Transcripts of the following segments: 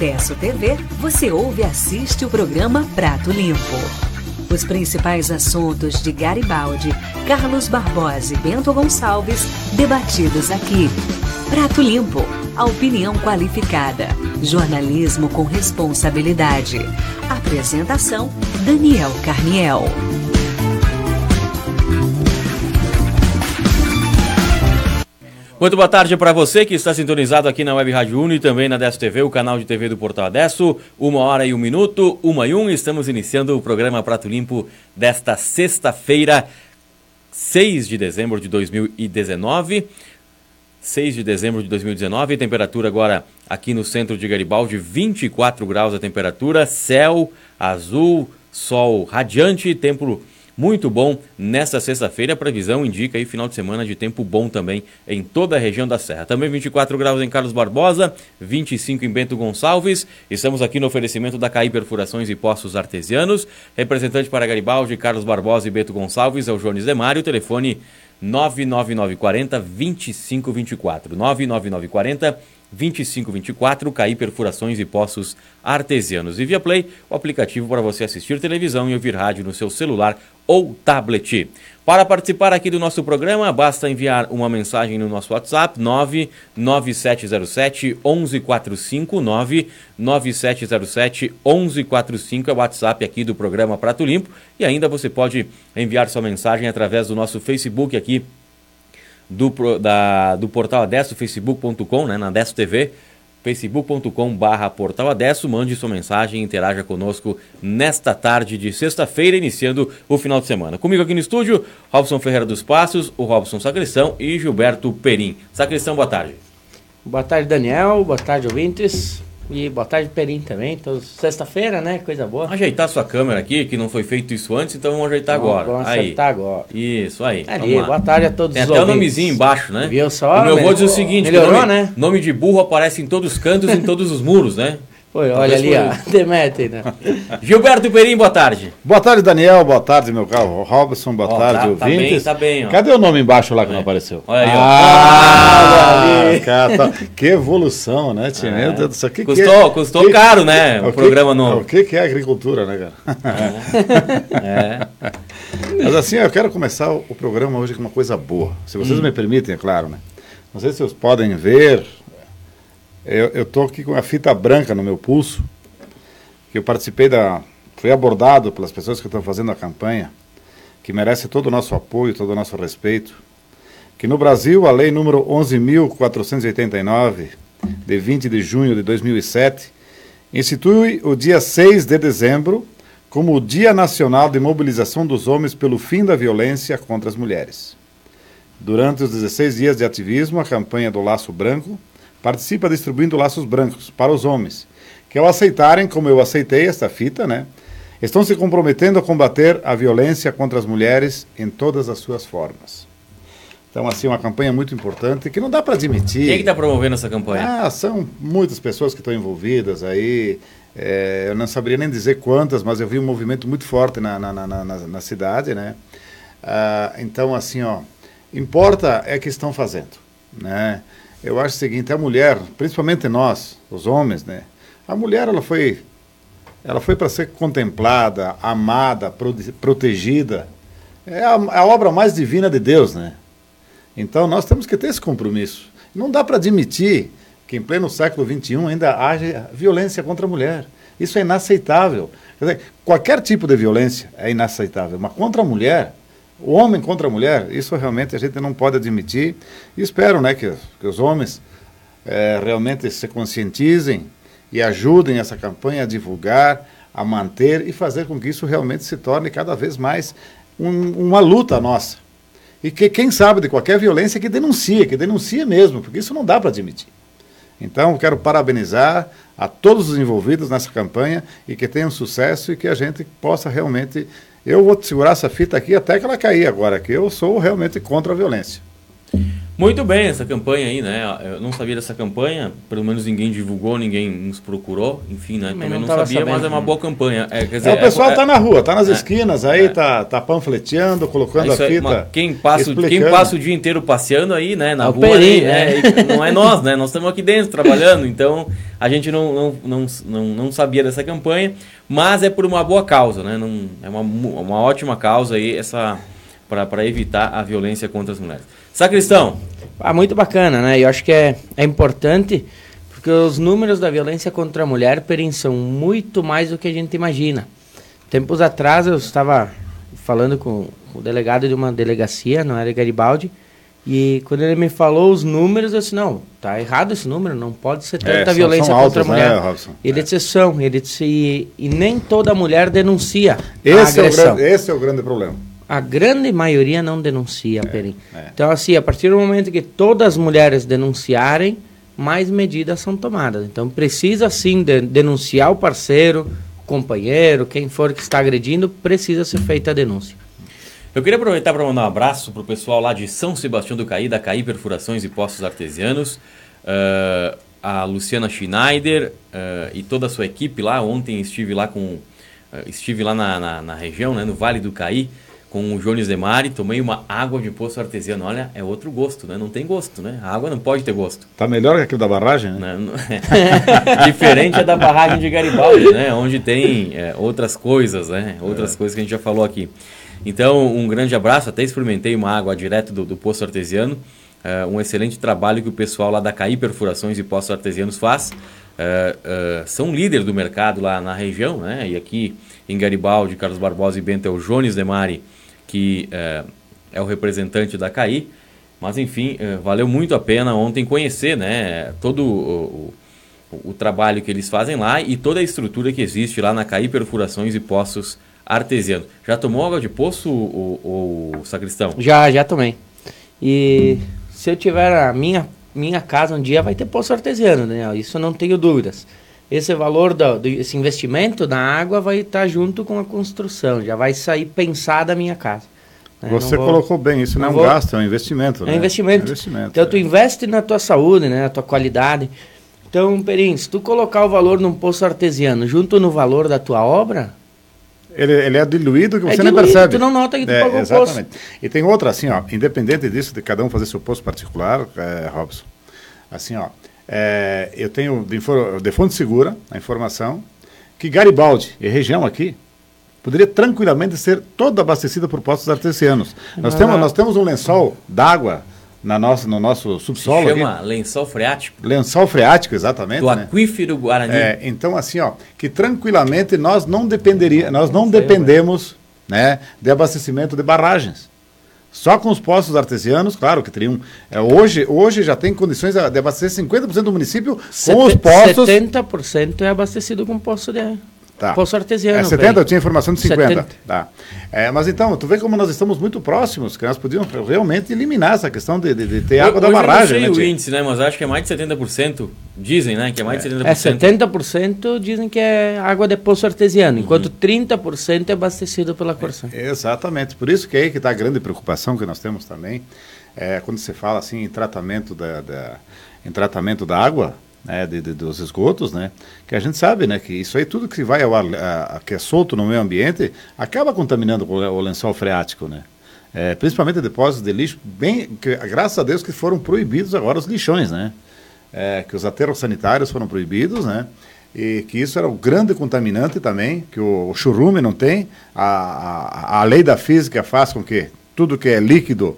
Uno. E na Desso TV, você ouve e assiste o programa Prato Limpo. Os principais assuntos de Garibaldi, Carlos Barbosa e Bento Gonçalves, debatidos aqui. Prato Limpo, a opinião qualificada. Jornalismo com responsabilidade. Apresentação: Daniel Carniel. Muito boa tarde para você que está sintonizado aqui na Web Rádio Uno e também na Adesso TV, o canal de TV do Portal Adesso. Uma hora e um minuto, uma e um. Estamos iniciando o programa Prato Limpo desta sexta-feira, 6 de dezembro de 2019. 6 de dezembro de 2019, temperatura agora aqui no centro de Garibaldi, 24 graus a temperatura, céu azul, sol radiante, tempo muito bom nesta sexta-feira. A previsão indica aí final de semana de tempo bom também em toda a região da Serra. Também 24 graus em Carlos Barbosa, 25 em Bento Gonçalves. Estamos aqui no oferecimento da CAI Perfurações e Postos Artesianos. Representante para Garibaldi, Carlos Barbosa e Bento Gonçalves é o Jones Demário. Telefone 99940 2524. 99940 2524, CAI Perfurações e Poços Artesianos. E via Play, o aplicativo para você assistir televisão e ouvir rádio no seu celular ou tablet. Para participar aqui do nosso programa, basta enviar uma mensagem no nosso WhatsApp 99707 1145 99707 1145 é o WhatsApp aqui do programa Prato Limpo e ainda você pode enviar sua mensagem através do nosso Facebook aqui do, da, do portal Adesso, facebook.com, né, na Adesso TV, facebook.com portal Adesso, mande sua mensagem, interaja conosco nesta tarde de sexta-feira, iniciando o final de semana. Comigo aqui no estúdio, Robson Ferreira dos Passos, o Robson Sacristão e Gilberto Perim. Sacristão, boa tarde. Boa tarde, Daniel, boa tarde, ouvintes. E boa tarde, Perim também. Então, sexta-feira, né? Coisa boa. Ajeitar sua câmera aqui, que não foi feito isso antes, então vamos ajeitar Vamos- agora. vamos aí. acertar agora. Isso, aí. Ali, boa tarde a todos Tem os até o ouvintes. nomezinho embaixo, né? Viu só? O meu avô diz o seguinte: melhorou, nome, né? nome de burro aparece em todos os cantos, em todos os muros, né? Foi, olha ali, ó. Demetem, né? Gilberto Perim, boa tarde. Boa tarde, Daniel. Boa tarde, meu caro Robson. Boa Ó, tarde, tá- tá ouvintes. bem, tá bem, ó. Cadê o nome embaixo lá que não apareceu? Olha aí, ó. Ah, cara, tá- que evolução, né, tia? Meu Deus do céu. Que Custou, que é- custou que- caro, né? O, que- programa novo. O que, que é agricultura, né, cara? É. Mas assim, eu quero começar o o programa hoje com uma coisa boa. Se vocês Hum. me permitem, é claro, né? Não sei se vocês podem ver. Eu, tô aqui com a fita branca no meu pulso, que eu participei da. Fui abordado pelas pessoas que estão fazendo a campanha, que merece todo o nosso apoio, todo o nosso respeito. Que no Brasil, a lei número 11.489, de 20 de junho de 2007, institui o dia 6 de dezembro como o Dia Nacional de Mobilização dos Homens pelo Fim da Violência contra as Mulheres. Durante os 16 dias de ativismo, a campanha do Laço Branco participa distribuindo laços brancos para os homens, que ao aceitarem, como eu aceitei esta fita, né, estão se comprometendo a combater a violência contra as mulheres em todas as suas formas. Então, assim, uma campanha muito importante que não dá para admitir. Quem é que está promovendo essa campanha? Ah, são muitas pessoas que estão envolvidas aí. É, eu não saberia nem dizer quantas, mas eu vi um movimento muito forte na, na, na, na, na cidade, né? Ah, então, assim, ó, importa é que estão fazendo, né? Eu acho o seguinte, a mulher, principalmente nós, os homens, né? A mulher, ela foi, ela foi para ser contemplada, amada, prote- protegida. É a, a obra mais divina de Deus, né? Então nós temos que ter esse compromisso. Não dá para admitir que em pleno século XXI ainda haja violência contra a mulher. Isso é inaceitável. Quer dizer, qualquer tipo de violência é inaceitável, mas contra a mulher, o homem contra a mulher, isso realmente a gente não pode admitir. E espero né, que, que os homens eh, realmente se conscientizem e ajudem essa campanha a divulgar, a manter e fazer com que isso realmente se torne cada vez mais um- uma luta nossa. E que quem sabe de qualquer violência que denuncia, que denuncia mesmo, porque isso não dá para admitir. Então, quero parabenizar a todos os envolvidos nessa campanha e que tenham sucesso e que a gente possa realmente. Eu vou segurar essa fita aqui até que ela cair agora, que eu sou realmente contra a violência. Muito bem essa campanha aí, né? Eu não sabia dessa campanha, pelo menos ninguém divulgou, ninguém nos procurou, enfim, né? Também Também não não, sabia, mas sabendo. é uma boa campanha. É, quer É, dizer, o pessoal é- tá na rua, tá nas é, esquinas aí, é. tá, tá panfleteando, colocando Isso a aí, fita. uma- quem, passa, o- quem passa o dia inteiro passeando aí, né, na É o rua, Perim, né, é, não é nós, né? Nós estamos aqui dentro trabalhando, então a gente não, não, não, não, não sabia dessa campanha, mas é por uma boa causa, né? Não, é uma, uma ótima causa aí essa para evitar a violência contra as mulheres. Sacristão, Ah, muito bacana, né? Eu acho que é, é importante porque os números da violência contra a mulher, Perim, são muito mais do que a gente imagina. Tempos atrás eu estava falando com o delegado de uma delegacia, não era Garibaldi, e quando ele me falou os números, eu disse, não, tá errado esse número, não pode ser tanta É, são- violência são contra a altos, mulher. né, Robson? Ele É. disse, são, ele disse, e, e nem toda mulher denuncia a Esse é, o agressão. grande, esse é o grande problema. A grande maioria não denuncia, Perim. é. Então, assim, a partir do momento que todas as mulheres denunciarem, mais medidas são tomadas. Então, precisa sim de- denunciar o parceiro, o companheiro, quem for que está agredindo, precisa ser feita a denúncia. eu queria aproveitar para mandar um abraço pro pessoal lá de São Sebastião do Caí, da Caí Perfurações e Postos Artesianos, ah, a Luciana Schneider ah, e toda a sua equipe lá. Ontem estive lá com ah, estive lá na, na, na região, né, no Vale do Caí, com o Jones Demari, tomei uma água de poço artesiano. Olha, é outro gosto, né? Não tem gosto, né? A água não pode ter gosto. Tá melhor que aquilo da barragem, né? né? Não- Diferente é da barragem de Garibaldi, né? Onde tem é, outras coisas, né? Outras coisas que a gente já falou aqui. Então, um grande abraço. Até experimentei uma água direto do, do Poço Artesiano. É, um excelente trabalho que o pessoal lá da Caí Perfurações e Poços Artesianos faz. É, é, são líder do mercado lá na região, né? E aqui em Garibaldi, Carlos Barbosa e Bento é o Jones Demari, que é, é o representante da Caí. Mas enfim, eh, valeu muito a pena ontem conhecer né, todo o, o- o trabalho que eles fazem lá e toda a estrutura que existe lá na Caí Perfurações e Poços Artesianos. Já tomou água de poço, o, o, sacristão? Já, já tomei. E se eu tiver a minha, minha casa um dia, vai ter poço artesiano, Daniel. Isso não tenho dúvidas. Esse valor, do, esse investimento na água vai estar junto com a construção. Já vai sair pensada a minha casa. né? Você vou- colocou bem, isso não, não é um vou- gasto, é um investimento. É né? um investimento. É investimento, Então tu é. investe na tua saúde, né, na tua qualidade. Então, Perim, se tu colocar o valor num poço artesiano junto no valor da tua obra, Ele, ele é diluído que É você nem diluído, percebe. tu não nota que tu é, pagou o Exatamente. E tem outra, assim, ó, independente disso, de cada um fazer seu posto particular, é, Robson, assim, ó, é, eu tenho de, de fonte segura a informação que Garibaldi e região aqui poderia tranquilamente ser toda abastecida por postos artesianos. Nós, Mas- temos, nós temos um lençol d'água na nossa, no nosso subsolo Chama aqui. lençol freático Lençol freático, exatamente. do né? aquífero Guarani. É, então, assim, ó, que tranquilamente nós não dependeria, nós não dependemos, né, de abastecimento de barragens. Só com os postos artesianos, claro que teriam. é, hoje, hoje já tem condições de abastecer 50% do município com os sete- postos. 70% é abastecido com poço de Tá. poço artesiano. É 70, eu Perim. tinha informação de 50. 70. Tá. É, mas então, tu vê como nós estamos muito próximos, que nós podíamos realmente eliminar essa questão de, de- de ter água da Hoje eu barragem. não sei né, o índice, né? Mas acho que é mais de 70%. Dizem, né? Que é mais de 70%. É 70% dizem que é água de poço artesiano, enquanto 30% é abastecido pela Corsã. Exatamente, por isso que é aí que está a grande preocupação que nós temos também, é, quando se fala assim em tratamento da, da- em tratamento da água, né, de, de- dos esgotos, né, que a gente sabe, né, que isso aí tudo que vai ao ar, a- a- que é solto no meio ambiente, acaba contaminando o, o lençol freático, né. É, principalmente depósitos de lixo, bem, que, graças a Deus que foram proibidos agora os lixões, né, é, que os aterros sanitários foram proibidos, né, e que isso era o grande contaminante também, que o, o churume não tem, a, a, a lei da física faz com que tudo que é líquido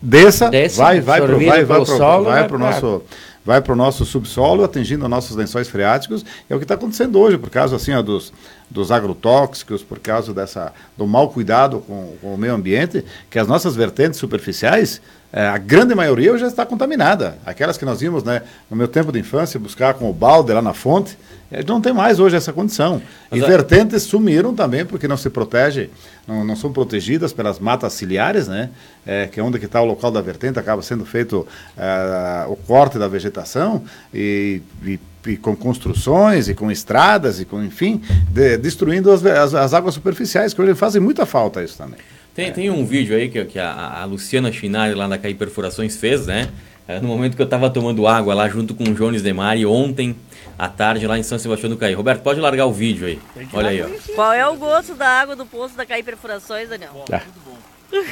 desça, vai, vai absorvido vai, vai pro, vai vai pro nosso vai para o nosso subsolo, atingindo nossos lençóis freáticos. É o que está acontecendo hoje, por causa assim, ó, dos, dos agrotóxicos, por causa dessa, do mau cuidado com, com o meio ambiente, que as nossas vertentes superficiais, a grande maioria já está contaminada. Aquelas que nós vimos né, no meu tempo de infância, buscar com o balde lá na fonte, eh, não tem mais hoje essa condição. Mas e a- vertentes sumiram também, porque não se protege, não, não são protegidas pelas matas ciliares, né? eh, que é onde que está o local da vertente, acaba sendo feito eh, o corte da vegetação e, e- e com construções e com estradas e com, enfim, de- destruindo as, as- as águas superficiais, que hoje fazem muita falta isso também. Tem, tem um vídeo aí que, que a, a Luciana Chinari lá da CAI Perfurações fez, né? É, no momento que eu estava tomando água lá junto com o Jones Demari ontem à tarde lá em São Sebastião do Caí. Roberto, pode largar o vídeo aí. Olha aí, ó. Qual é o gosto da água do poço da Caí Perfurações, Daniel? Tá.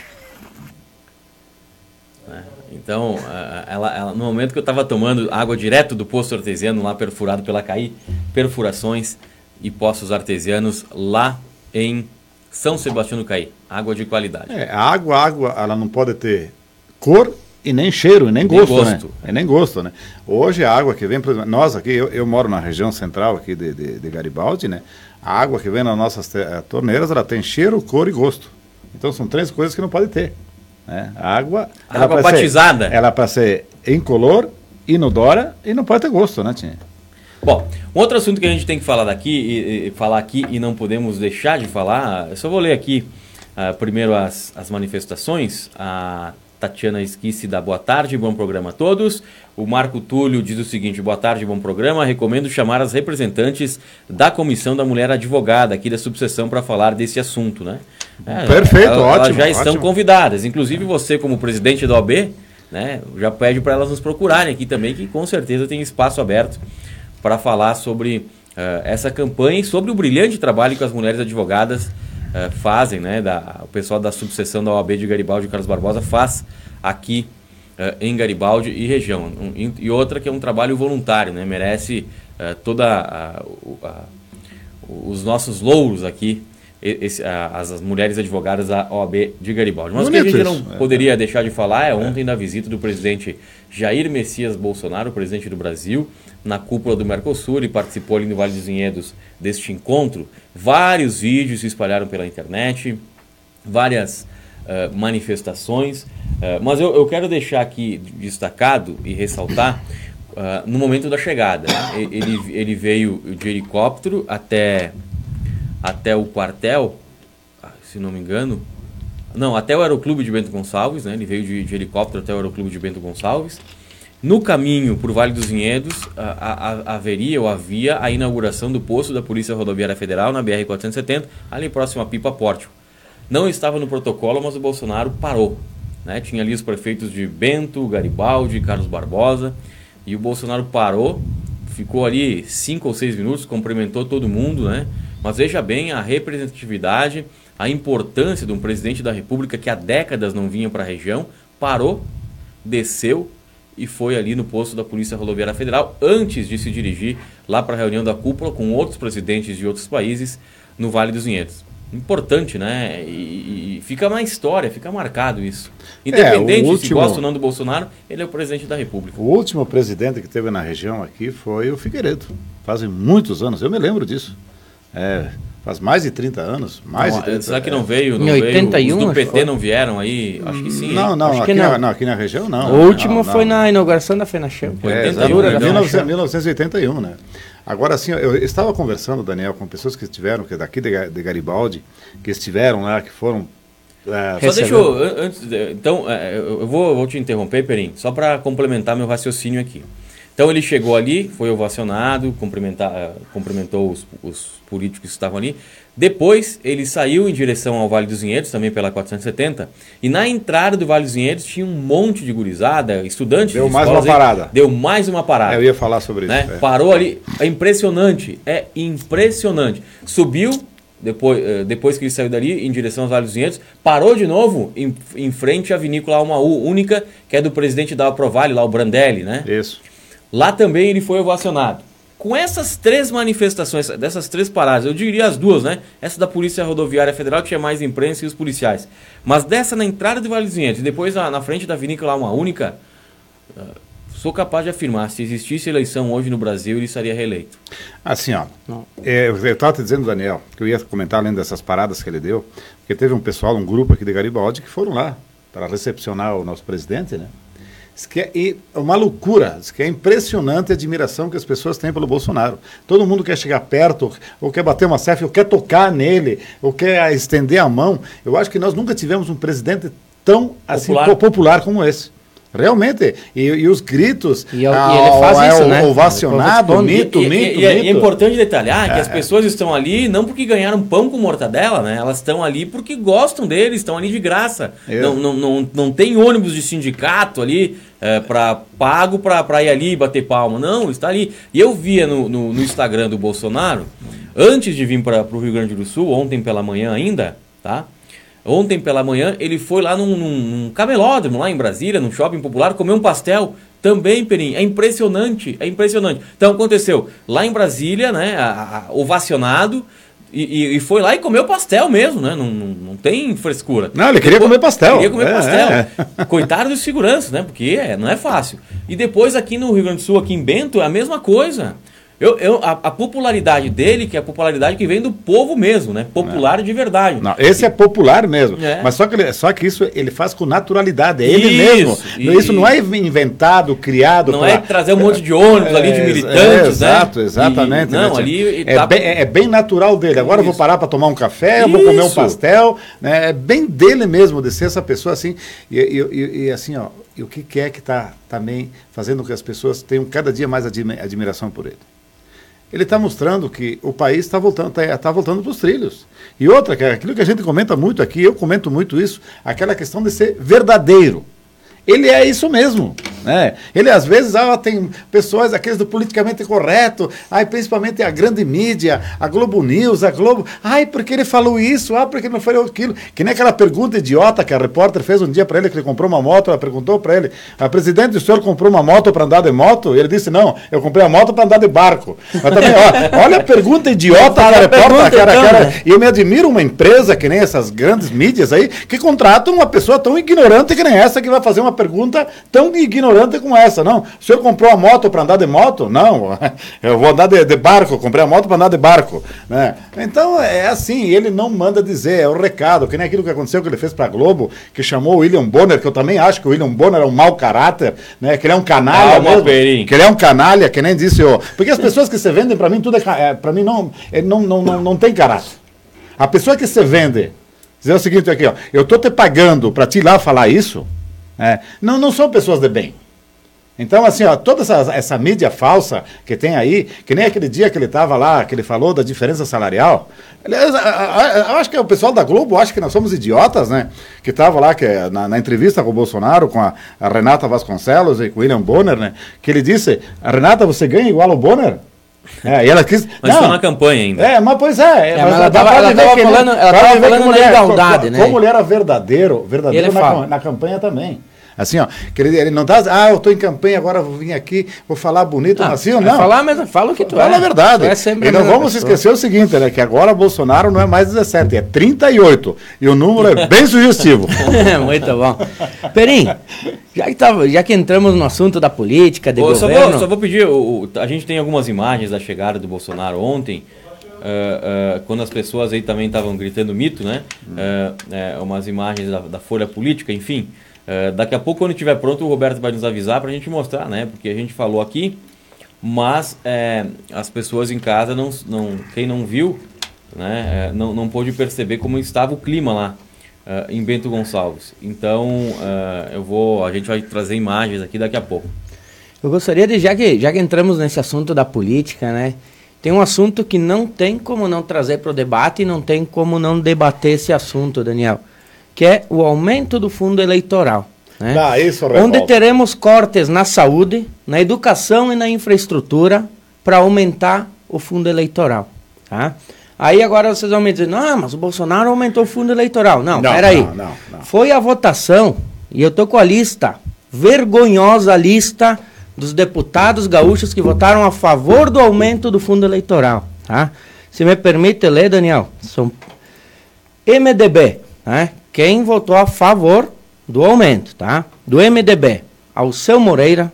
É, Então, a- ela, ela- no momento que eu estava tomando água direto do poço artesiano lá perfurado pela CAI, perfurações e poços artesianos lá em São Sebastião do Caí. Água de qualidade. É, a água, a água, ela não pode ter cor e nem cheiro, e nem Nem gosto, gosto. né? E nem gosto, né? Hoje a água que vem, por exemplo, nós aqui, eu, eu moro na região central aqui de, de, de Garibaldi, né? A água que vem nas nossas eh, torneiras, ela tem cheiro, cor e gosto. Então são três coisas que não pode ter. Né? A água... ela Água pra ser- batizada. ela é para ser incolor, inodora e não pode ter gosto, né, Tinha? Bom, um outro assunto que a gente tem que falar daqui e, e- falar aqui e não podemos deixar de falar, eu só vou ler aqui ah, primeiro as, as manifestações. A Tatiana Esquisse dá boa tarde, bom programa a todos. O Marco Túlio diz o seguinte: boa tarde, bom programa. Recomendo chamar as representantes da Comissão da Mulher Advogada aqui da subseção para falar desse assunto, né? É, Perfeito, elas- ótimo, Elas já estão ótimo. convidadas, inclusive você como presidente da OAB, né? Já pede para elas nos procurarem aqui também, que com certeza tem espaço aberto para falar sobre eh, essa campanha e sobre o brilhante trabalho que as mulheres advogadas eh, fazem, né? Da, o pessoal da subseção da OAB de Garibaldi, Carlos Barbosa, faz aqui eh, em Garibaldi e região. Um- e- e outra que é um trabalho voluntário, né? Merece toda a- o- a- os nossos louros aqui, e- esse- a- as, as mulheres advogadas da OAB de Garibaldi. Mas o que a gente não isso, é. poderia deixar de falar é ontem da visita do presidente Jair Messias Bolsonaro, presidente do Brasil, na cúpula do Mercosul. Ele participou ali no Vale dos Vinhedos deste encontro. Vários vídeos se espalharam pela internet, várias eh, manifestações. Eh, mas eu, eu quero deixar aqui destacado e ressaltar ah, no momento da chegada. né? E- Ele, ele veio de helicóptero até, até o quartel, ah, se não me engano. Não, até o Aeroclube de Bento Gonçalves, né? Ele veio de, de helicóptero até o Aeroclube de Bento Gonçalves. No caminho para o Vale dos Vinhedos, a- a- haveria ou havia a inauguração do posto da Polícia Rodoviária Federal na BR-470, ali próximo a Pipa Pórtico. Não estava no protocolo, mas o Bolsonaro parou. Né? Tinha ali os prefeitos de Bento, Garibaldi, Carlos Barbosa, e o Bolsonaro parou, ficou ali cinco ou seis minutos, cumprimentou todo mundo, né? Mas veja bem a representatividade, a importância de um presidente da República que há décadas não vinha para a região, parou, desceu e foi ali no posto da Polícia Rodoviária Federal antes de se dirigir lá para a reunião da cúpula com outros presidentes de outros países no Vale dos Vinhedos. Importante, né? E, e fica na história, fica marcado isso. Independente É, o se último- gosta ou não do Bolsonaro, ele é o presidente da República. O último presidente que teve na região aqui foi o Figueiredo. Fazem muitos anos, eu me lembro disso. É, faz mais de 30 anos. Mais Não, de 30, será que é. não veio? Não Em veio? 81, Os do acho que PT foi. não vieram aí? Acho que sim. Não, não, Acho aqui, que na, não. não, aqui na região não. o último Não, foi na inauguração da FENACHAM. Foi É, 81, exatamente, né? 1900 1981, né? Agora, assim, eu estava conversando, Daniel, com pessoas que estiveram, que é daqui de, de Garibaldi, que estiveram lá, que foram. é, Só deixa eu, an- antes, então, é, eu eu vou, vou te interromper, Perim, só para complementar meu raciocínio aqui. Então ele chegou ali, foi ovacionado, cumprimentou os, os políticos que estavam ali. Depois ele saiu em direção ao Vale dos Vinhedos, também pela 470, e na entrada do Vale dos Vinhedos tinha um monte de gurizada, estudantes. Deu de mais escolas uma parada. Deu mais uma parada. é, eu ia falar sobre né? isso. é. Parou ali, é impressionante, é impressionante. Subiu, depois, eh, depois que ele saiu dali, em direção aos Vale dos Vinhedos, parou de novo em, em frente à vinícola Alma U, única, que é do presidente da Provale, lá o Brandelli, né? Isso. Lá também ele foi ovacionado. Com essas três manifestações, dessas três paradas, eu diria as duas, né? Essa da Polícia Rodoviária Federal tinha mais imprensa e os policiais. Mas dessa na entrada do Vale dos Vinhedos e depois na, na frente da vinícola Alma Única, ah, sou capaz de afirmar, se existisse eleição hoje no Brasil, ele estaria reeleito. Assim, ó. É, eu estava te dizendo, Daniel, que eu ia comentar além dessas paradas que ele deu, porque teve um pessoal, um grupo aqui de Garibaldi, que foram lá para recepcionar o nosso presidente, né? Diz que é é uma loucura, diz que é impressionante a admiração que as pessoas têm pelo Bolsonaro. Todo mundo quer chegar perto, ou quer bater uma selfie, ou quer tocar nele, ou quer estender a mão. Eu acho que nós nunca tivemos um presidente tão assim, Popular. po- popular como esse. Realmente. E, e os gritos. E, eu, ah, e ele faz é, isso, né? Ovacionado, mito, e, mito, e, é, mito. E é importante detalhar que as pessoas estão ali não porque ganharam pão com mortadela, né? Elas estão ali porque gostam deles, estão ali de graça. Não, não, não, não tem ônibus de sindicato ali é, para pago para ir ali e bater palma. Não, está ali. E eu via no, no, no Instagram do Bolsonaro, antes de vir para o Rio Grande do Sul, ontem pela manhã ainda, tá? Ontem pela manhã ele foi lá num, num, camelódromo, lá em Brasília, num shopping popular, comer um pastel. Também, Perim, é impressionante, é impressionante. Então aconteceu lá em Brasília, né, a, a, ovacionado, e, e, foi lá e comeu pastel mesmo, né? Não, não, não tem frescura. Não, ele queria comer pastel. Queria comer é, pastel. É. Coitado dos seguranças, né? Porque é, não é fácil. E depois aqui no Rio Grande do Sul, aqui em Bento, é a mesma coisa. Eu, eu, a, a, popularidade dele, que é a popularidade que vem do povo mesmo, né? Popular não. de verdade. Não, esse é popular mesmo. É. Mas só que, ele, só que isso ele faz com naturalidade. É ele mesmo. Isso, isso não é inventado, criado. Não é trazer um monte de ônibus é, ali de é, militantes, é, exato, né? exatamente. E, não, né? ali é, tá... bem, é, bem natural dele. Agora isso. eu vou parar para tomar um café, eu vou comer um pastel. Né? É bem dele mesmo, de ser essa pessoa assim. E, e, e assim, ó, e o que é que está também fazendo com que as pessoas tenham cada dia mais admiração por ele? Ele está mostrando que o país está voltando, tá, tá voltando para os trilhos. E outra, que é aquilo que a gente comenta muito aqui, eu comento muito isso, aquela questão de ser verdadeiro. Ele é isso mesmo. Né? Ele às vezes ah, tem pessoas, aqueles do politicamente correto, ai, principalmente a grande mídia, a Globo News, a Globo, ai, porque ele falou isso, ah, porque não falou aquilo. Que nem aquela pergunta idiota que a repórter fez um dia para ele, que ele comprou uma moto, ela perguntou para ele, a presidente, o senhor comprou uma moto para andar de moto? E ele disse, não, eu comprei a moto para andar de barco. Mas também, ó, olha a pergunta idiota que a repórter, cara, cara, então, né? e eu me admiro uma empresa que nem essas grandes mídias aí, que contratam uma pessoa tão ignorante que nem essa que vai fazer uma pergunta tão ignorante como essa. Não, o senhor comprou a moto para andar de moto? Não, eu vou andar de, de barco, comprei a moto para andar de barco. Né? Então é assim, ele não manda dizer, é o recado, que nem aquilo que aconteceu que ele fez para a Globo, que chamou o William Bonner, que eu também acho que o William Bonner é um mau caráter, né? que ele é um canalha mesmo, que ele é um canalha, que nem disse eu. Porque as pessoas que se vendem, para mim, tudo é, é para mim não, é, não, não, não, não tem caráter. A pessoa que se vende, dizer o seguinte aqui, ó, eu tô te pagando para te ir lá falar isso, é, não, não são pessoas de bem. Então, assim, ó, toda essa, essa, mídia falsa que tem aí, que nem aquele dia que ele estava lá, que ele falou da diferença salarial. Aliás, eu acho que o pessoal da Globo acha que nós somos idiotas, né? Que estava lá que, é na, na, entrevista com o Bolsonaro, com a, a, Renata Vasconcelos e com o William Bonner, né? Que ele disse: Renata, você ganha igual ao Bonner? É, e ela quis. Mas não, na campanha ainda. É, mas pois é. é mas ela estava falando, ela tava falando na igualdade, né? Como ele era verdadeiro, verdadeiro na, na campanha também. Assim, ó, que ele, ele não tá, ah, eu estou em campanha, agora vou vir aqui, vou falar bonito, ah, assim, não. Falar, mas fala o que tu fala é. a verdade. É e não vamos pessoa. esquecer o seguinte, né, que agora Bolsonaro não é mais 17, é 38. E o número é bem sugestivo. Muito bom. Perim, já que, tava, já que entramos no assunto da política, de Ô, governo... Só vou, só vou pedir, o, o, a gente tem algumas imagens da chegada do Bolsonaro ontem, Uh, uh, quando as pessoas aí também estavam gritando mito, né? Uh, umas imagens da, da, Folha Política, enfim. Uh, daqui a pouco, quando estiver pronto, o Roberto vai nos avisar para a gente mostrar, né? Porque a gente falou aqui, mas é, as pessoas em casa, não, não, quem não viu, né, é, não, não pôde perceber como estava o clima lá uh, em Bento Gonçalves. Então, uh, eu vou, a gente vai trazer imagens aqui daqui a pouco. Eu gostaria de, já que, já que entramos nesse assunto da política, né? Tem um assunto que não tem como não trazer para o debate e não tem como não debater esse assunto, Daniel que é o aumento do fundo eleitoral. Né? Ah, isso onde teremos cortes na saúde, na educação e na infraestrutura para aumentar o fundo eleitoral. Tá? Aí agora vocês vão me dizer, não, mas o Bolsonaro aumentou o fundo eleitoral. Não, não peraí. Não, não, não. Foi a votação, e eu tô com a lista, vergonhosa lista dos deputados gaúchos que votaram a favor do aumento do fundo eleitoral. Tá? Se me permite ler, Daniel, são MDB, né? Quem votou a favor do aumento, tá? Do MDB, Alceu Moreira,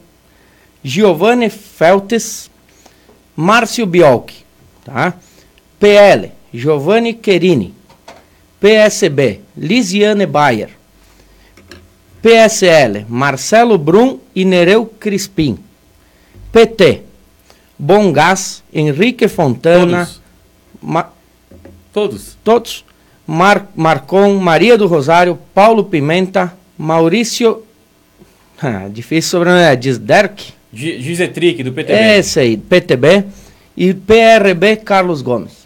Giovanni Feltes, Márcio Biolchi, tá? PL, Giovanni Querini, PSB, Lisiane Bayer, PSL, Marcelo Brum e Nereu Crispim, PT, Bom Gás, Henrique Fontana, Todos. Ma Todos. Todos. Mar Marcon, Maria do Rosário, Paulo Pimenta, Maurício Ah, difícil sobrenome, é Gisderk? G- Gizetric, do PTB. Esse aí, PTB. E PRB Carlos Gomes.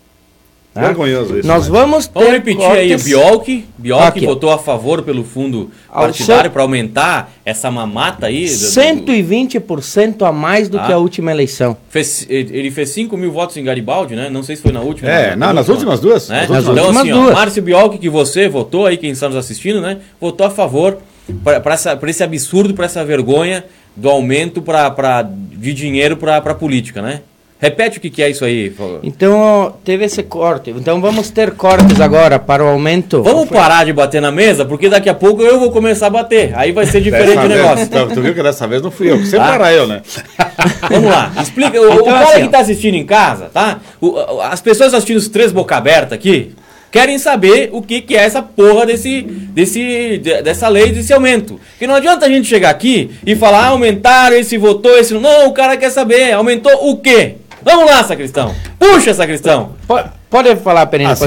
Tá? Vergonhoso isso. Nós né? vamos ter Vamos repetir aí, o cortes- Biolk, Biolk ó. votou a favor pelo fundo partidário para aumentar essa mamata aí. do- do- 120% a mais do Ah. que a última eleição. Fez, ele fez 5 mil votos em Garibaldi, né? Não sei se foi na última. É, na- não, nas últimas duas. né? Nas Então, últimas assim, ó, duas. Márcio Biolk, que você votou aí, quem está nos assistindo, né? Votou a favor para esse absurdo, para essa vergonha do aumento pra, pra, de dinheiro para a política, né? Repete o que, que é isso aí. por favor. Então teve esse corte. Então vamos ter cortes agora para o aumento. Vamos parar de bater na mesa, porque daqui a pouco eu vou começar a bater. Aí vai ser diferente Dessa o vez- negócio. tu, tu viu que dessa vez não fui eu, sempre Ah. era eu, né? Vamos lá, explica. O, o Então, cara assim, que ó. tá assistindo em casa, tá? O- o- as pessoas assistindo os três boca aberta aqui querem saber o que, que é essa porra desse, desse, de- dessa lei, desse aumento. Porque não adianta a gente chegar aqui e falar, ah, aumentaram, esse votou, esse não. Não, o cara quer saber, aumentou o quê? Vamos lá, sacristão. Puxa, sacristão. Po- Pode falar, Perino, Assim,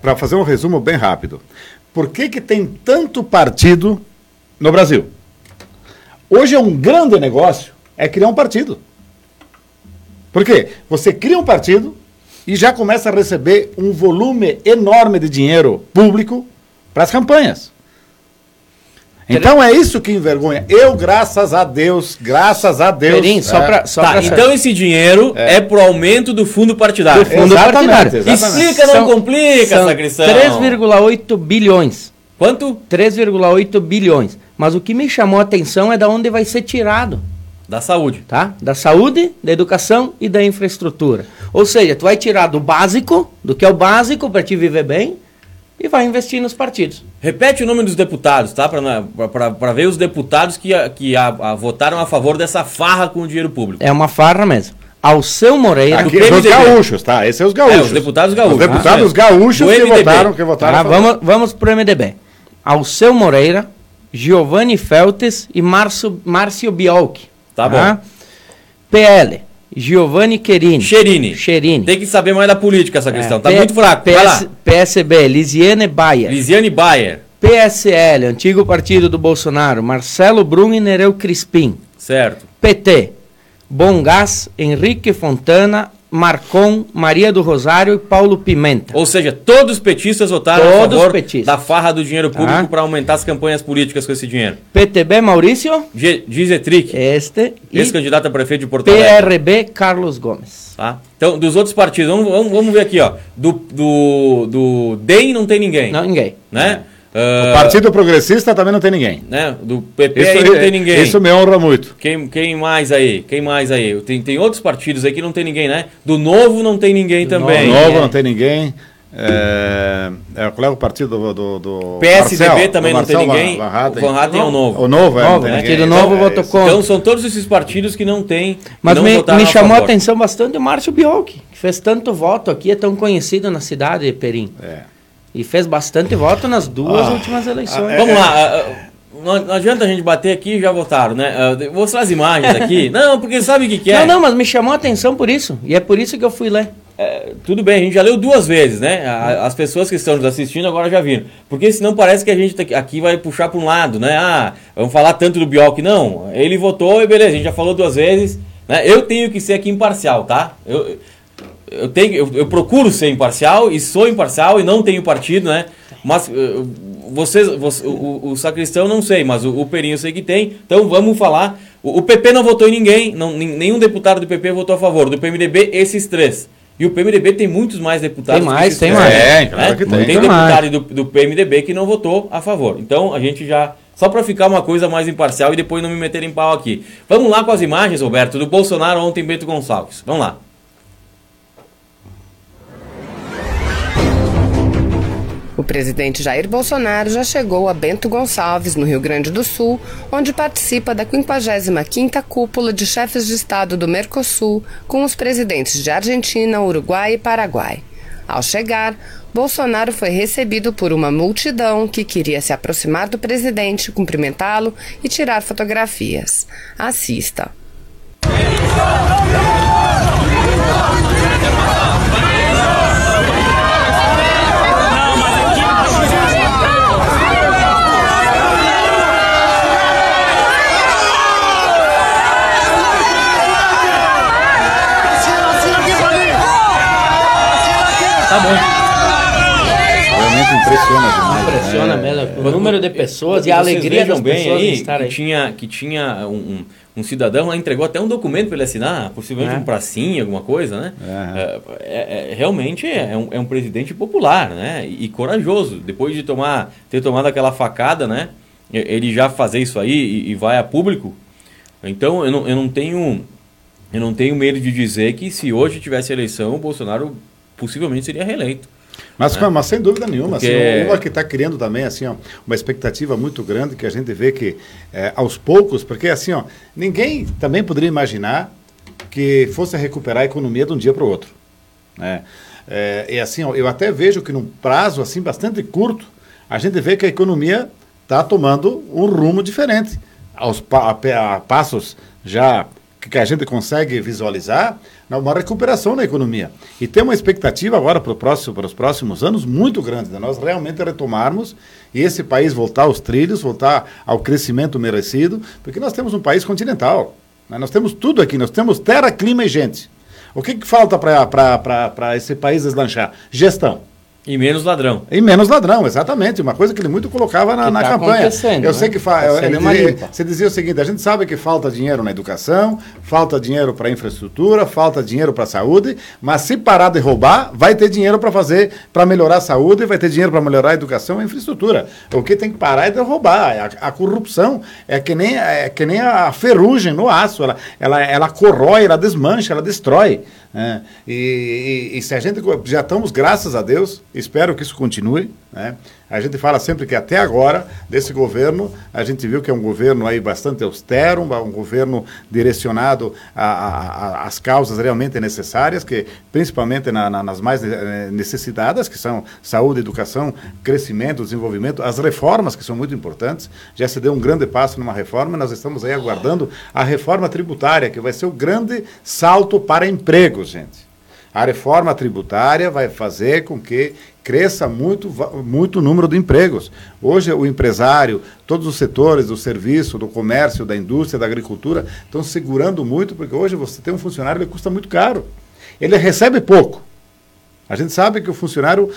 para fazer um resumo bem rápido. Por que, que tem tanto partido no Brasil? Hoje é um grande negócio é criar um partido. Por quê? Você cria um partido e já começa a receber um volume enorme de dinheiro público para as campanhas. Então é isso que envergonha. Eu, graças a Deus, graças a Deus. Perim, só é, pra- só tá, pra então esse dinheiro é, pro aumento do fundo partidário. Do fundo Exatamente, partidário. exatamente. Explica, não São- complica, São sacristão. 3,8 bilhões. Quanto? 3,8 bilhões. Mas o que me chamou a atenção é da onde vai ser tirado, Da saúde. tá? Da saúde, da educação e da infraestrutura. Ou seja, tu vai tirar do básico, do que é o básico para te viver bem, e vai investir nos partidos. Repete o nome dos deputados, tá? Para ver os deputados que, que a- a- votaram a favor dessa farra com o dinheiro público. É uma farra mesmo. Alceu Moreira. Aqui, do os gaúchos, tá? Esses são os gaúchos. É, os deputados gaúchos. Os deputados Ah, gaúchos que votaram, que votaram. Tá, a favor. vamos, vamos pro MDB. Alceu Moreira, Giovanni Feltes e Márcio, Márcio Biolchi. Tá bom. PL, Giovanni Querini. Cherini. Cherini. Tem que saber mais da política essa questão. Tá P- muito fraco. PS, PSB, Lisiane Baia. Lisiane Bayer. PSL, antigo partido do Bolsonaro, Marcelo Brum e Nereu Crispim. Certo. PT, Bom Gás, Henrique Fontana, Marcon, Maria do Rosário e Paulo Pimenta. Ou seja, todos os petistas votaram a Todos favor petistas. da farra do dinheiro público Tá. para aumentar as campanhas políticas com esse dinheiro. PTB, Maurício, G- Gizetric, este. Ex-candidato a prefeito de Porto Alegre. PRB, Carlos Gomes. Tá? Então, dos outros partidos, vamos, vamos, vamos ver aqui, ó. Do, do, do DEM não tem ninguém. Não, ninguém. Né? O Ah, Partido Progressista também não tem ninguém. né? Do PP Isso, aí não tem ninguém. isso me honra muito. Quem, quem mais aí? Quem mais aí? Tem, tem outros partidos aí que não tem ninguém, né? Do Novo não tem ninguém também. Novo. Novo é. não tem ninguém. É, é, qual é o partido do. do, do PSDB Marcel, também do não tem ninguém. Van- Van Hatten. o Van Hatten é o Novo. O novo, é, não Novo, tem né? ninguém. Partido Novo É, votou contra. Então são todos esses partidos que não têm. que Mas não me, me a chamou a atenção bastante o Márcio Biolchi, que fez tanto voto aqui, é tão conhecido na cidade, Perim. É. E fez bastante voto nas duas Ah, últimas eleições. é, Vamos lá. ah, ah, Não, não adianta a gente bater aqui e já votaram, né? Ah, Vou mostrar as imagens aqui. não, porque sabe o que, que é? Não, não, mas me chamou a atenção por isso. E é por isso que eu fui ler. É, tudo bem, a gente já leu duas vezes, né? A- As pessoas que estão nos assistindo agora já viram. Porque senão parece que a gente tá- aqui vai puxar para um lado, né? Ah, vamos falar tanto do Biolk. Não, ele votou e beleza, a gente já falou duas vezes. Né? Eu tenho que ser aqui imparcial, tá? Eu, eu, tenho, eu, eu procuro ser imparcial e sou imparcial e não tenho partido, né? Mas eh, vocês, você- o, o- sacristão não sei, mas o, o Perinho eu sei que tem. Então vamos falar. O, o PP não votou em ninguém, não, nenhum deputado do PP votou a favor. Do PMDB, esses três. E o PMDB tem muitos mais deputados. Tem mais, tem três, mais. né? Tem, claro que tem. Tem deputado do, do PMDB que não votou a favor. Então a gente já. Só para ficar uma coisa mais imparcial e depois não me meter em pau aqui. Vamos lá com as imagens, Roberto, do Bolsonaro ontem, Bento Gonçalves. Vamos lá. O presidente Jair Bolsonaro já chegou a Bento Gonçalves, no Rio Grande do Sul, onde participa da 55ª Cúpula de Chefes de Estado do Mercosul com os presidentes de Argentina, Uruguai e Paraguai. Ao chegar, Bolsonaro foi recebido por uma multidão que queria se aproximar do presidente, cumprimentá-lo e tirar fotografias. Assista. Tá bom. Realmente impressiona demais. né? Impressiona mesmo. O número de pessoas e a alegria das bem pessoas aí estar que aí. tinha, que tinha um, um, um cidadão lá entregou até um documento para ele assinar, possivelmente É. um pracinha, alguma coisa, né? É, é- é- realmente é um, é um presidente popular, né? E, e corajoso. Depois de tomar, ter tomado aquela facada, né? Ele já fazer isso aí e, e vai a público. Então eu não, eu não tenho eu não tenho medo de dizer que se hoje tivesse eleição, o Bolsonaro possivelmente seria reeleito. Mas, mas sem dúvida nenhuma, Porque- assim, uma que está criando também assim, ó, uma expectativa muito grande que a gente vê que é, aos poucos, porque assim, ó, ninguém também poderia imaginar que fosse recuperar a economia de um dia para o outro. Né? É, e assim, ó, eu até vejo que num prazo assim bastante curto, a gente vê que a economia está tomando um rumo diferente. Aos pa- a, a passos já que a gente consegue visualizar, né, uma recuperação na economia. E tem uma expectativa agora para, próximo, para os próximos anos muito grande, de nós realmente retomarmos e esse país voltar aos trilhos, voltar ao crescimento merecido, porque nós temos um país continental. né? Nós temos tudo aqui, nós temos terra, clima e gente. O que, que falta para esse país deslanchar? Gestão. E menos ladrão. E menos ladrão, exatamente. Uma coisa que ele muito colocava na, Que na tá campanha. Eu né? sei que fa... Tá ele dizia, você dizia o seguinte: a gente sabe que falta dinheiro na educação, falta dinheiro para infraestrutura, falta dinheiro para saúde, mas se parar de roubar, vai ter dinheiro para fazer, para melhorar a saúde, vai ter dinheiro para melhorar a educação e a infraestrutura. O que tem que parar é de roubar. A, a corrupção é que nem, é que nem a ferrugem no aço. Ela, ela, ela corrói, ela desmancha, ela destrói. Né? E, e- e se a gente já estamos, graças a Deus, espero que isso continue. Né? A gente fala sempre que até agora, desse governo, a gente viu que é um governo aí bastante austero, um, governo direcionado às causas realmente necessárias, que principalmente na- na- nas mais eh, necessitadas, que são saúde, educação, crescimento, desenvolvimento, as reformas que são muito importantes. Já se deu um grande passo numa reforma, nós estamos aí aguardando a reforma tributária, que vai ser o grande salto para empregos, gente. A reforma tributária vai fazer com que cresça muito, muito o número de empregos. Hoje, o empresário, todos os setores do serviço, do comércio, da indústria, da agricultura, estão segurando muito, porque hoje você tem um funcionário que custa muito caro. Ele recebe pouco. A gente sabe que o funcionário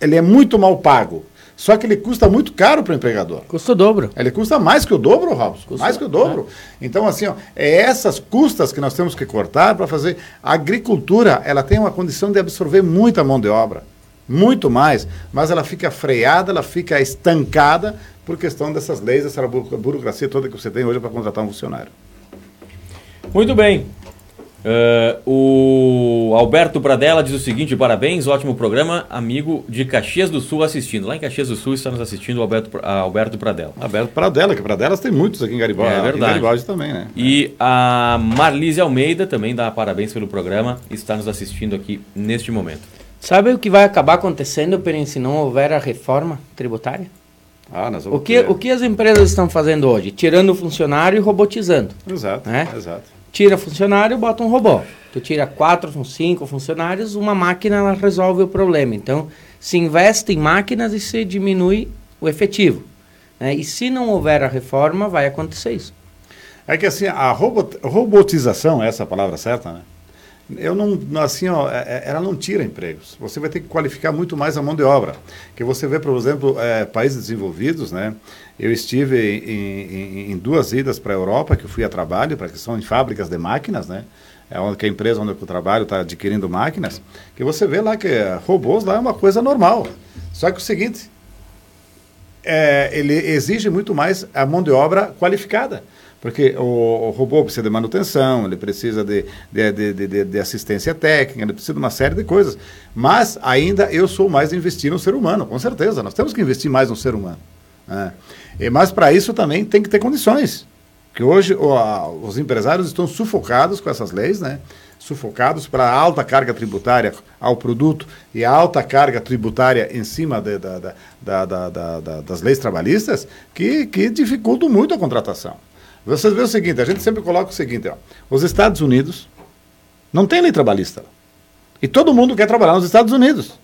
ele é muito mal pago. Só que ele custa muito caro para o empregador. Custa o dobro. Ele custa mais que o dobro. Custa, mais que o dobro. Então, assim, ó, é essas custas que nós temos que cortar para fazer. A agricultura, ela tem uma condição de absorver muita mão de obra. Muito mais. Mas ela fica freada, ela fica estancada por questão dessas leis, dessa bu- burocracia toda que você tem hoje para contratar um funcionário. Muito bem. Eh, o Alberto Pradella diz o seguinte: parabéns, ótimo programa, amigo de Caxias do Sul assistindo. Lá em Caxias do Sul está nos assistindo o Alberto, Alberto Pradella. Aberto para dela, que para delas tem muitos aqui em Garibaldi. É verdade. Garibaldi também, né? E a Marlise Almeida também dá parabéns pelo programa, está nos assistindo aqui neste momento. Sabe o que vai acabar acontecendo, Perim, se não houver a reforma tributária? Ah, nós O vamos que, ter- o que as empresas estão fazendo hoje? Tirando o funcionário e robotizando. Exato, né? exato. Tira funcionário, bota um robô. Tu tira quatro, cinco funcionários, uma máquina ela resolve o problema. Então, se investe em máquinas e se diminui o efetivo. né? E se não houver a reforma, vai acontecer isso. É que assim, a robot- robotização, essa é a palavra certa, né? Eu não, assim, ó, é- é- ela não tira empregos. Você vai ter que qualificar muito mais a mão de obra. Que você vê, por exemplo, é, países desenvolvidos, né? Eu estive em, em- em duas idas para a Europa, que eu fui a trabalho, para que são em fábricas de máquinas, né? É onde que a empresa onde eu trabalho está adquirindo máquinas, que você vê lá que é, robôs lá é uma coisa normal. Só que o seguinte, é, ele exige muito mais a mão de obra qualificada. Porque o, robô precisa de manutenção, ele precisa de, de, de, de- assistência técnica, ele precisa de uma série de coisas. Mas ainda eu sou mais de investir no ser humano, com certeza. Nós temos que investir mais no ser humano. né? E, mas para isso também tem que ter condições. Que hoje o, a- os empresários estão sufocados com essas leis, né? sufocados pela alta carga tributária ao produto e a alta carga tributária em cima de- da- da- da- das leis trabalhistas que, que dificultam muito a contratação. Vocês veem o seguinte, a gente sempre coloca o seguinte, ó, os Estados Unidos não tem lei trabalhista. E todo mundo quer trabalhar nos Estados Unidos.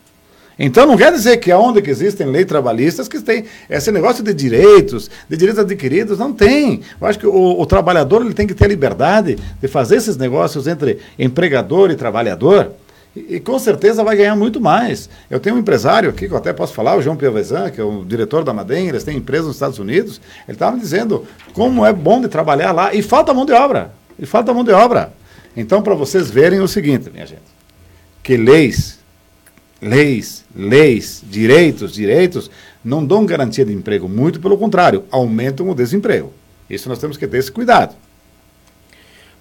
Então não quer dizer que aonde que existem leis trabalhistas que tem esse negócio de direitos, de direitos adquiridos, não tem. Eu acho que o, o trabalhador ele tem que ter a liberdade de fazer esses negócios entre empregador e trabalhador. E, com certeza vai ganhar muito mais. Eu tenho um empresário aqui, que eu até posso falar, o João Pievezan, que é o diretor da Madem, eles têm empresa nos Estados Unidos. Ele estava me dizendo como é bom de trabalhar lá. E falta mão de obra. E falta mão de obra. Então, para vocês verem o seguinte, minha gente, que leis, leis, leis, direitos, direitos, não dão garantia de emprego. Muito pelo contrário, aumentam o desemprego. Isso nós temos que ter esse cuidado.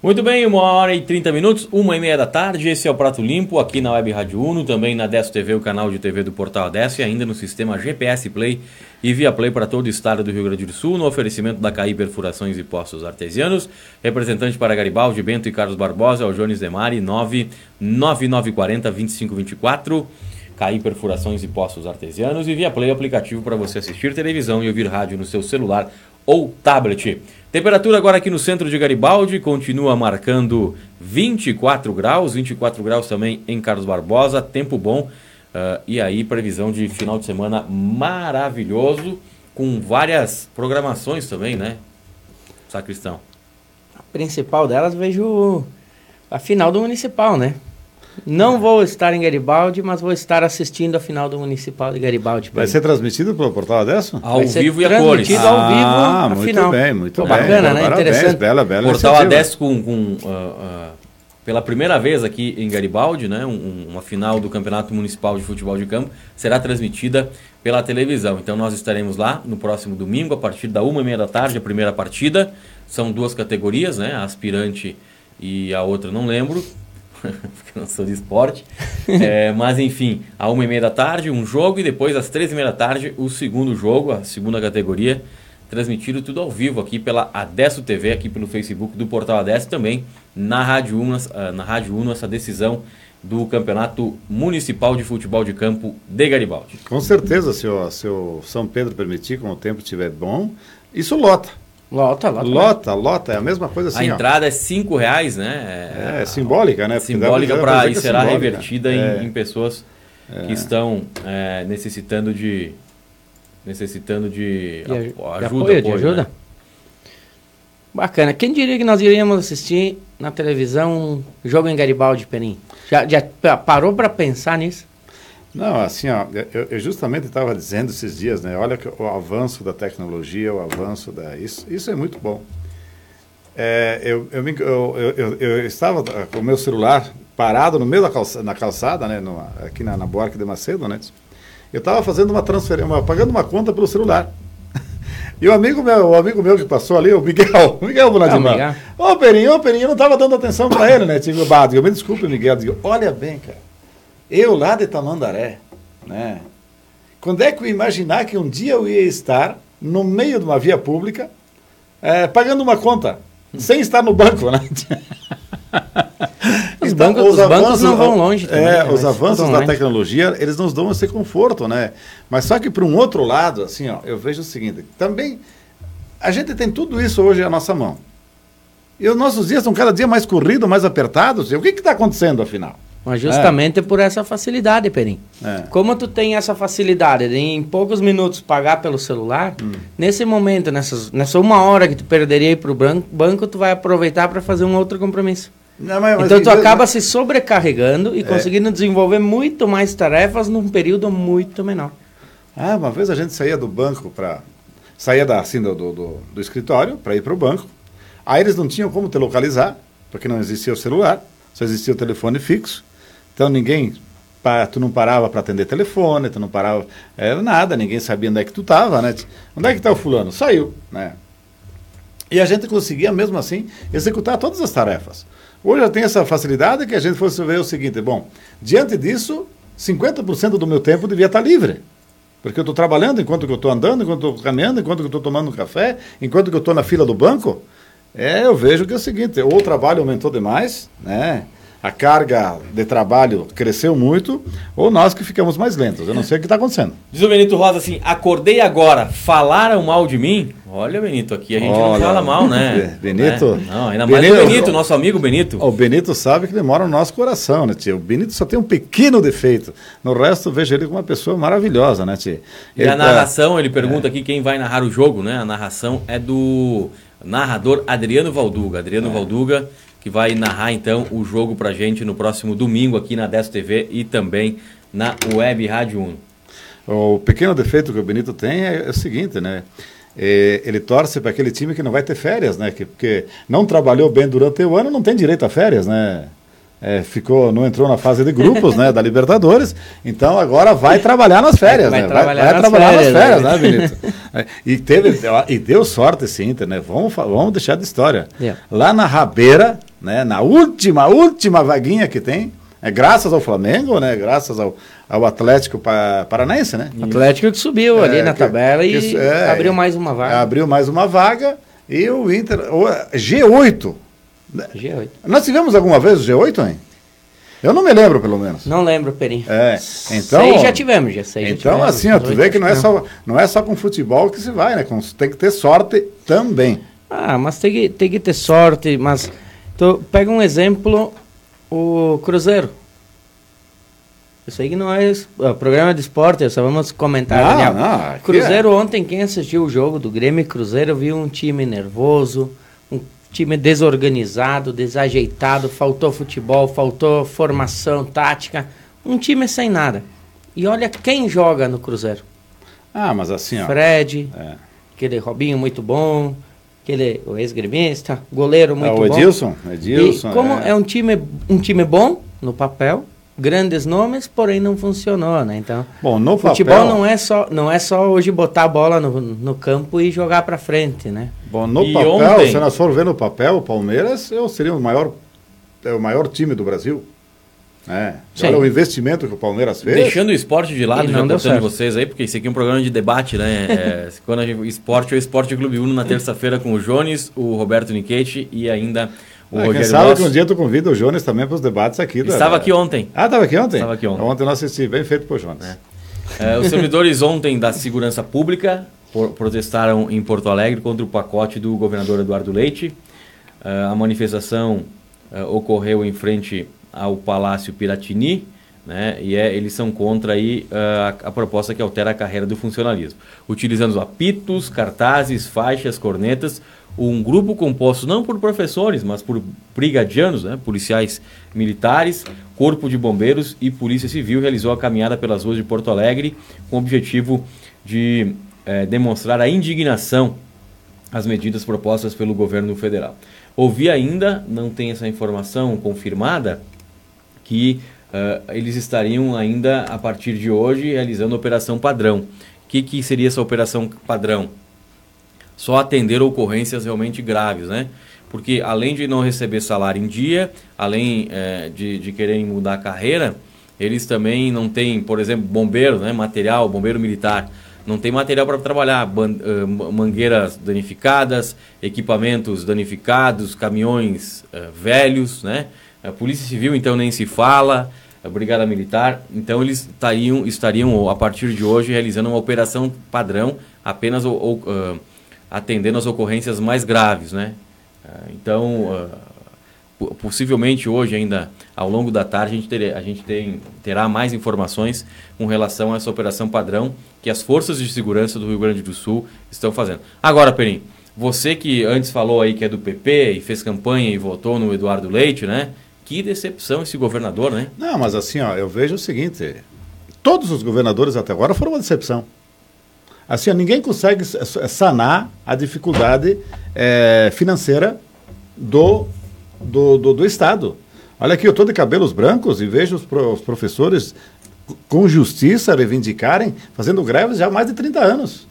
Muito bem, uma hora e 30 minutos, uma e meia da tarde. Esse é o Prato Limpo aqui na Web Rádio Uno, também na Desso TV, o canal de TV do Portal Adesso e ainda no sistema GPS Play e Via Play para todo o estado do Rio Grande do Sul, no oferecimento da CAI Perfurações e Postos Artesianos. Representante para Garibaldi, Bento e Carlos Barbosa, é o Jones Demari, 99940 2524. CAI Perfurações e Postos Artesianos e Via Play, aplicativo para você assistir televisão e ouvir rádio no seu celular ou tablet. Temperatura agora aqui no centro de Garibaldi continua marcando 24 graus, 24 graus também em Carlos Barbosa, tempo bom. Uh, e aí, previsão de final de semana maravilhoso, com várias programações também, né, Sacristão? A principal delas vejo a final do Municipal, né? Não vou estar em Garibaldi, mas vou estar assistindo a final do Municipal de Garibaldi. Vai ser transmitido pelo portal Adesso? Ao vivo e a cores. Transmitido ao vivo ah, a muito final. bem, muito Pô, bem. Bacana, né? Parabéns, Interessante. Bela, bela Portal. Adesso com, com, uh, uh, pela primeira vez aqui em Garibaldi, né, um- uma final do Campeonato Municipal de Futebol de Campo será transmitida pela televisão. Então nós estaremos lá no próximo domingo a partir da uma e meia da tarde a primeira partida. São duas categorias, né, a aspirante e a outra não lembro, porque não sou de esporte. É, mas enfim, a uma e meia da tarde um jogo e depois às três e meia da tarde o segundo jogo, a segunda categoria transmitido tudo ao vivo aqui pela Adesso TV, aqui pelo Facebook do Portal Adesso também na Rádio Uno, ah, na Rádio Uno essa decisão do Campeonato Municipal de Futebol de Campo de Garibaldi. Com certeza, se o, se o São Pedro permitir, como o tempo estiver bom, isso lota. Lota, lota. Lota, lota, é a mesma coisa assim. a ó. entrada é cinco reais, né? É, simbólica, né? Simbólica para e é será simbólica. revertida em, É. em pessoas que estão é, necessitando de necessitando de, De, aj- apo- de ajuda, apoio, de ajuda? né? Bacana. Quem diria que nós iríamos assistir na televisão um jogo em Garibaldi, Perim? Já, já pa- parou para pensar nisso? Não, assim, ó, eu, eu justamente estava dizendo esses dias, né? Olha que o avanço da tecnologia, o avanço da. Isso, isso é muito bom. É, eu, eu, eu, eu, eu- eu estava com o meu celular parado no meio da calça, na calçada, né? no- aqui na, na Buarque de Macedo, né? Eu estava fazendo uma transferência, uma- pagando uma conta pelo celular. E o amigo meu, o amigo meu que passou ali, o Miguel, o Miguel Ah, Bonadimar. Ô, Perinho, ô, Perinho, eu não estava dando atenção para ele, né? Digo, bah, digo, me desculpe, Miguel. Digo, olha bem, cara. Eu lá de Tamandaré, né? Quando é que eu ia imaginar que um dia eu ia estar no meio de uma via pública eh, pagando uma conta, sem estar no banco, né? Os bancos- os bancos não vão longe também, É, os avanços da tecnologia, eles nos dão esse conforto, né? Mas só que para um outro lado, assim, ó, eu vejo o seguinte, também a gente tem tudo isso hoje à nossa mão. E os nossos dias estão cada dia mais corridos, mais apertados. E o que está acontecendo, afinal? Mas justamente por essa facilidade, Perim. É. Como tu tem essa facilidade de em poucos minutos pagar pelo celular, Hum. nesse momento, nessas, nessa uma hora que tu perderia ir pro banco, banco tu vai aproveitar para fazer um outro compromisso. Não, mas- mas então tu às vezes- acaba se sobrecarregando e É. conseguindo desenvolver muito mais tarefas num período muito menor. Ah, uma vez a gente saía do banco para. saía da, assim, do, do- do escritório para ir para o banco. Aí eles não tinham como te localizar, porque não existia o celular, só existia o telefone fixo. Então ninguém. Tu não parava para atender telefone, tu não parava. Era nada, ninguém sabia onde é que tu estava, né? Onde é que está o fulano? Saiu, né? E a gente conseguia, mesmo assim, executar todas as tarefas. Hoje eu tenho essa facilidade que a gente fosse ver o seguinte: bom, diante disso, 50% do meu tempo devia estar livre. Porque eu estou trabalhando enquanto que eu estou andando, enquanto eu estou caminhando, enquanto que eu estou tomando café, enquanto que eu estou na fila do banco. É, eu vejo que é o seguinte: ou o trabalho aumentou demais, né? A carga de trabalho cresceu muito, ou nós que ficamos mais lentos. Eu não sei o que está acontecendo. Diz o Benito Rosa assim: acordei agora, falaram mal de mim? Olha, Benito, aqui a gente Olha, não fala mal, né? Benito- Né? Não, ainda mais Benito- o Benito, nosso amigo Benito. O Benito sabe que ele mora no nosso coração, né, tio? O Benito só tem um pequeno defeito. No resto, vejo ele como uma pessoa maravilhosa, né, tio? E Ele a tá- narração, ele pergunta aqui quem vai narrar o jogo, né? A narração é do narrador Adriano Valduga. Adriano Valduga, que vai narrar então o jogo pra gente no próximo domingo aqui na 10 TV e também na Web Rádio 1. O pequeno defeito que o Benito tem é, é o seguinte, né? É, ele torce para aquele time que não vai ter férias, né? Que, porque não trabalhou bem durante o ano, não tem direito a férias, né? É, ficou, não entrou na fase de grupos, né, da Libertadores, então agora vai trabalhar nas férias, vai, né? Trabalhar vai, vai nas trabalhar férias, nas férias, né, né Benito? É, e, teve, e deu sorte esse Inter, né? Vamos, vamos deixar de história. Yeah. Lá na Rabeira, né, na última, última vaguinha que tem, é graças ao Flamengo, né? Graças ao, ao Atlético Paranaense, né? Atlético que subiu é, ali na que, tabela e é, abriu mais uma vaga. Abriu mais uma vaga e o Inter, o G8 G8. Nós tivemos alguma vez o G8, hein? Eu não me lembro, pelo menos. Não lembro, Perim. É, então... Sei já tivemos, já sei. Então, tivemos, assim, ó, tu vê que não é, só, não é só com futebol que se vai, né? Com, tem que ter sorte também. Ah, mas tem que, tem que ter sorte, mas... Tu pega um exemplo, o Cruzeiro. Eu sei que não é o programa de esporte, só vamos comentar, não, Daniel. Não, Cruzeiro é. ontem, quem assistiu o jogo do Grêmio Cruzeiro, viu um time nervoso, time desorganizado, desajeitado, faltou futebol, faltou formação tática, um time sem nada. E olha quem joga no Cruzeiro. Ah, mas assim, ó. Fred, é. aquele Robinho muito bom, aquele o ex-gremista, goleiro muito bom. o Edilson, bom. Edilson. E como é. é um time um time bom no papel, grandes nomes, porém não funcionou, né? Então, Bom, no futebol papel, não é só não é só hoje botar a bola no, no campo e jogar para frente, né? Bom, no e papel, ontem... se nós for ver no papel, o Palmeiras eu seria o maior é o maior time do Brasil. É. Olha o investimento que o Palmeiras fez. Deixando o esporte de lado, já contando vocês aí, porque isso aqui é um programa de debate, né? é, quando a gente, esporte é o Esporte Clube Uno na terça-feira com o Jones, o Roberto Niquete e ainda o é, Rogério quem sabe Nosso... que um dia tu convida o Jones também para os debates aqui. Estava aqui ontem. Ah, estava aqui ontem? Estava aqui ontem. Ontem eu não assisti, bem feito por Jones. É. É, os servidores ontem da Segurança Pública protestaram em Porto Alegre contra o pacote do governador Eduardo Leite. É, a manifestação é, ocorreu em frente ao Palácio Piratini, né? E é, eles são contra aí a, a, proposta que altera a carreira do funcionalismo, utilizando apitos, cartazes, faixas, cornetas, um grupo composto não por professores, mas por brigadianos, né, policiais militares, corpo de bombeiros e polícia civil realizou a caminhada pelas ruas de Porto Alegre com o objetivo de é, demonstrar a indignação às medidas propostas pelo governo federal. Ouvi ainda, não tem essa informação confirmada, que uh, eles estariam ainda a partir de hoje realizando operação padrão. O que, que seria essa operação padrão? só atender ocorrências realmente graves, né? Porque além de não receber salário em dia, além é, de, de quererem mudar a carreira, eles também não têm, por exemplo, bombeiro, né? Material, bombeiro militar, não tem material para trabalhar, mangueiras danificadas, equipamentos danificados, caminhões uh, velhos, né? A Polícia Civil então nem se fala, a Brigada Militar, então eles estariam, estariam a partir de hoje realizando uma operação padrão, apenas uh, atendendo as ocorrências mais graves, né? Ah, então, uh, possivelmente hoje ainda, ao longo da tarde, a gente, ter, a gente tem, terá mais informações com relação a essa operação padrão que as forças de segurança do Rio Grande do Sul estão fazendo. Agora, Perim, você que antes falou aí que é do PP e fez campanha e votou no Eduardo Leite, né? Que decepção esse governador, né? Não, mas assim, ó, eu vejo o seguinte, todos os governadores até agora foram uma decepção. Assim, ninguém consegue sanar a dificuldade é, financeira do, do, do, do, Estado. Olha aqui, eu estou de cabelos brancos e vejo os, pro, os, professores com justiça reivindicarem, fazendo greves já há mais de 30 anos.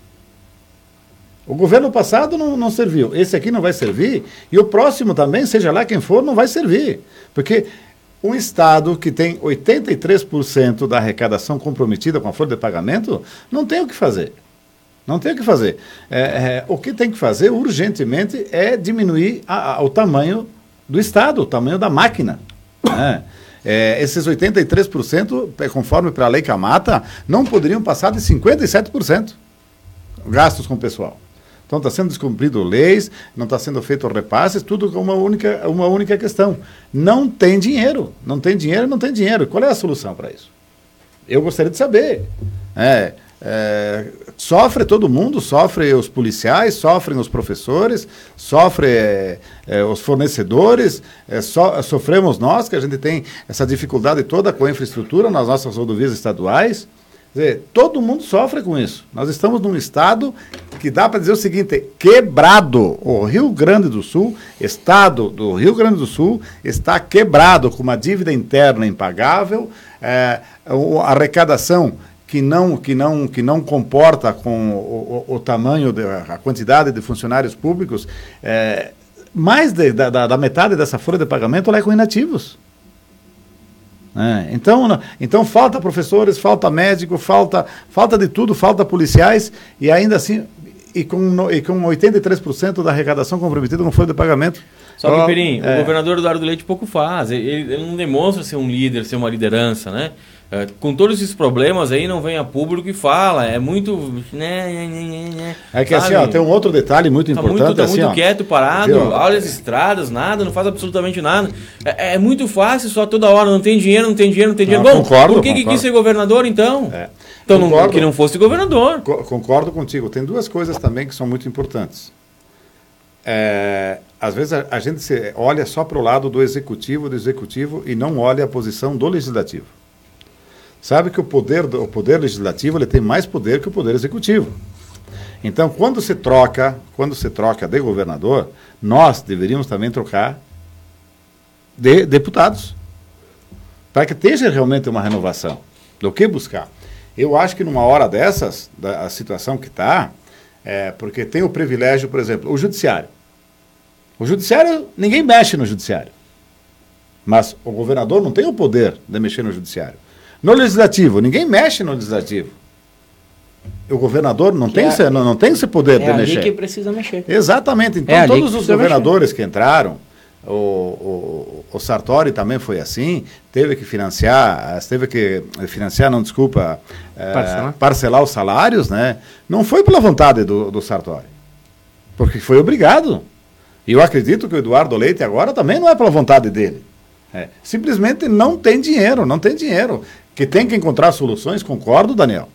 O governo passado não, não serviu, esse aqui não vai servir, e o próximo também, seja lá quem for, não vai servir. Porque um Estado que tem 83% da arrecadação comprometida com a folha de pagamento não tem o que fazer. Não tem o que fazer. É, é, o que tem que fazer urgentemente é diminuir a, a, o tamanho do Estado, o tamanho da máquina. Né? É, esses 83%, é, conforme para a lei Camata, não poderiam passar de 57% gastos com o pessoal. Então está sendo descumprido leis, não está sendo feito repasses, tudo com uma única, uma única questão. Não tem dinheiro. Não tem dinheiro, não tem dinheiro. Qual é a solução para isso? Eu gostaria de saber. É, É, sofre todo mundo, sofre os policiais, sofrem os professores, sofre é, é, os fornecedores, é, so, sofremos nós, que a gente tem essa dificuldade toda com a infraestrutura nas nossas rodovias estaduais. Dizer, todo mundo sofre com isso. Nós estamos num estado que dá para dizer o seguinte: quebrado. O Rio Grande do Sul, estado do Rio Grande do Sul, está quebrado, com uma dívida interna impagável, é, a arrecadação que não, que não, que não comporta com o, o, o tamanho, de, a quantidade de funcionários públicos, é, mais de, da, da, metade dessa folha de pagamento é com inativos. É, então, então falta professores, falta médico, falta, falta de tudo, falta policiais e ainda assim e com, e com 83% da arrecadação comprometida com folha de pagamento. Só que, Perim, é. o governador Eduardo Leite pouco faz. Ele, ele, não demonstra ser um líder, ser uma liderança, né? É, com todos esses problemas aí, não vem a público e fala. É muito. Né, né, né, né é que sabe? assim, ó, tem um outro detalhe muito tá importante. Muito, tá assim, muito quieto, parado, viu? olha as estradas, nada, não faz absolutamente nada. É, é, muito fácil, só toda hora, não tem dinheiro, não tem dinheiro, não tem dinheiro. Não, Bom, concordo, por que, que quis ser governador então? É. Então, não, que não fosse governador. Co concordo contigo. Tem duas coisas também que são muito importantes. É, às vezes a, a gente olha só para o lado do executivo, do executivo e não olha a posição do legislativo sabe que o poder, o poder legislativo ele tem mais poder que o poder executivo. Então, quando se troca, quando se troca de governador, nós deveríamos também trocar de deputados, para que esteja realmente uma renovação. Do que buscar? Eu acho que numa hora dessas, da situação que está, é, porque tem o privilégio, por exemplo, o judiciário. O judiciário, ninguém mexe no judiciário. Mas o governador não tem o poder de mexer no judiciário. No legislativo, ninguém mexe no legislativo. O governador não, tem, é, esse, não, não tem esse poder é de mexer. É que precisa mexer. Exatamente. Então, é todos os governadores mexer. que entraram, o, o, o, Sartori também foi assim, teve que financiar, teve que financiar, não, desculpa, é, parcelar os salários, né? Não foi pela vontade do, do Sartori, porque foi obrigado. E eu acredito que o Eduardo Leite agora também não é pela vontade dele. É, simplesmente não tem dinheiro, não tem dinheiro. Que tem que encontrar soluções, concordo, Daniel.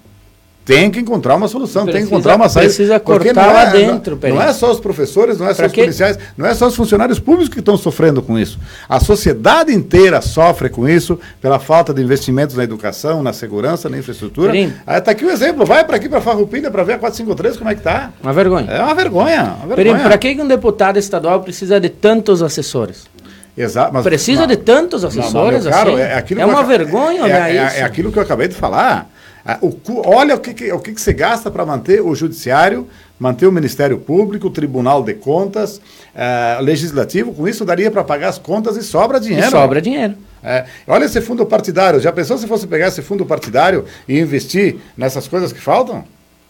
Tem que encontrar uma solução, precisa, tem que encontrar uma saída. Precisa cortar é, lá dentro, não, não, é só os professores, não é só os policiais, não é só os funcionários públicos que estão sofrendo com isso. A sociedade inteira sofre com isso pela falta de investimentos na educação, na segurança, na infraestrutura. Está aqui o exemplo, vai para aqui para Farroupilha para ver a 453 como é que está. Uma vergonha. É uma vergonha. Uma vergonha. Para que um deputado estadual precisa de tantos assessores? Exato, mas, Precisa de tantos assessores não, caro, assim? É, é uma eu, vergonha é, é, é, aquilo que eu acabei de falar. Ah, o, olha o que, que, o que, que se gasta para manter o judiciário, manter o Ministério Público, o Tribunal de Contas, uh, Legislativo. Com isso daria para pagar as contas e sobra dinheiro. E sobra dinheiro. É, olha esse fundo partidário. Já pensou se fosse pegar esse fundo partidário e investir nessas coisas que faltam?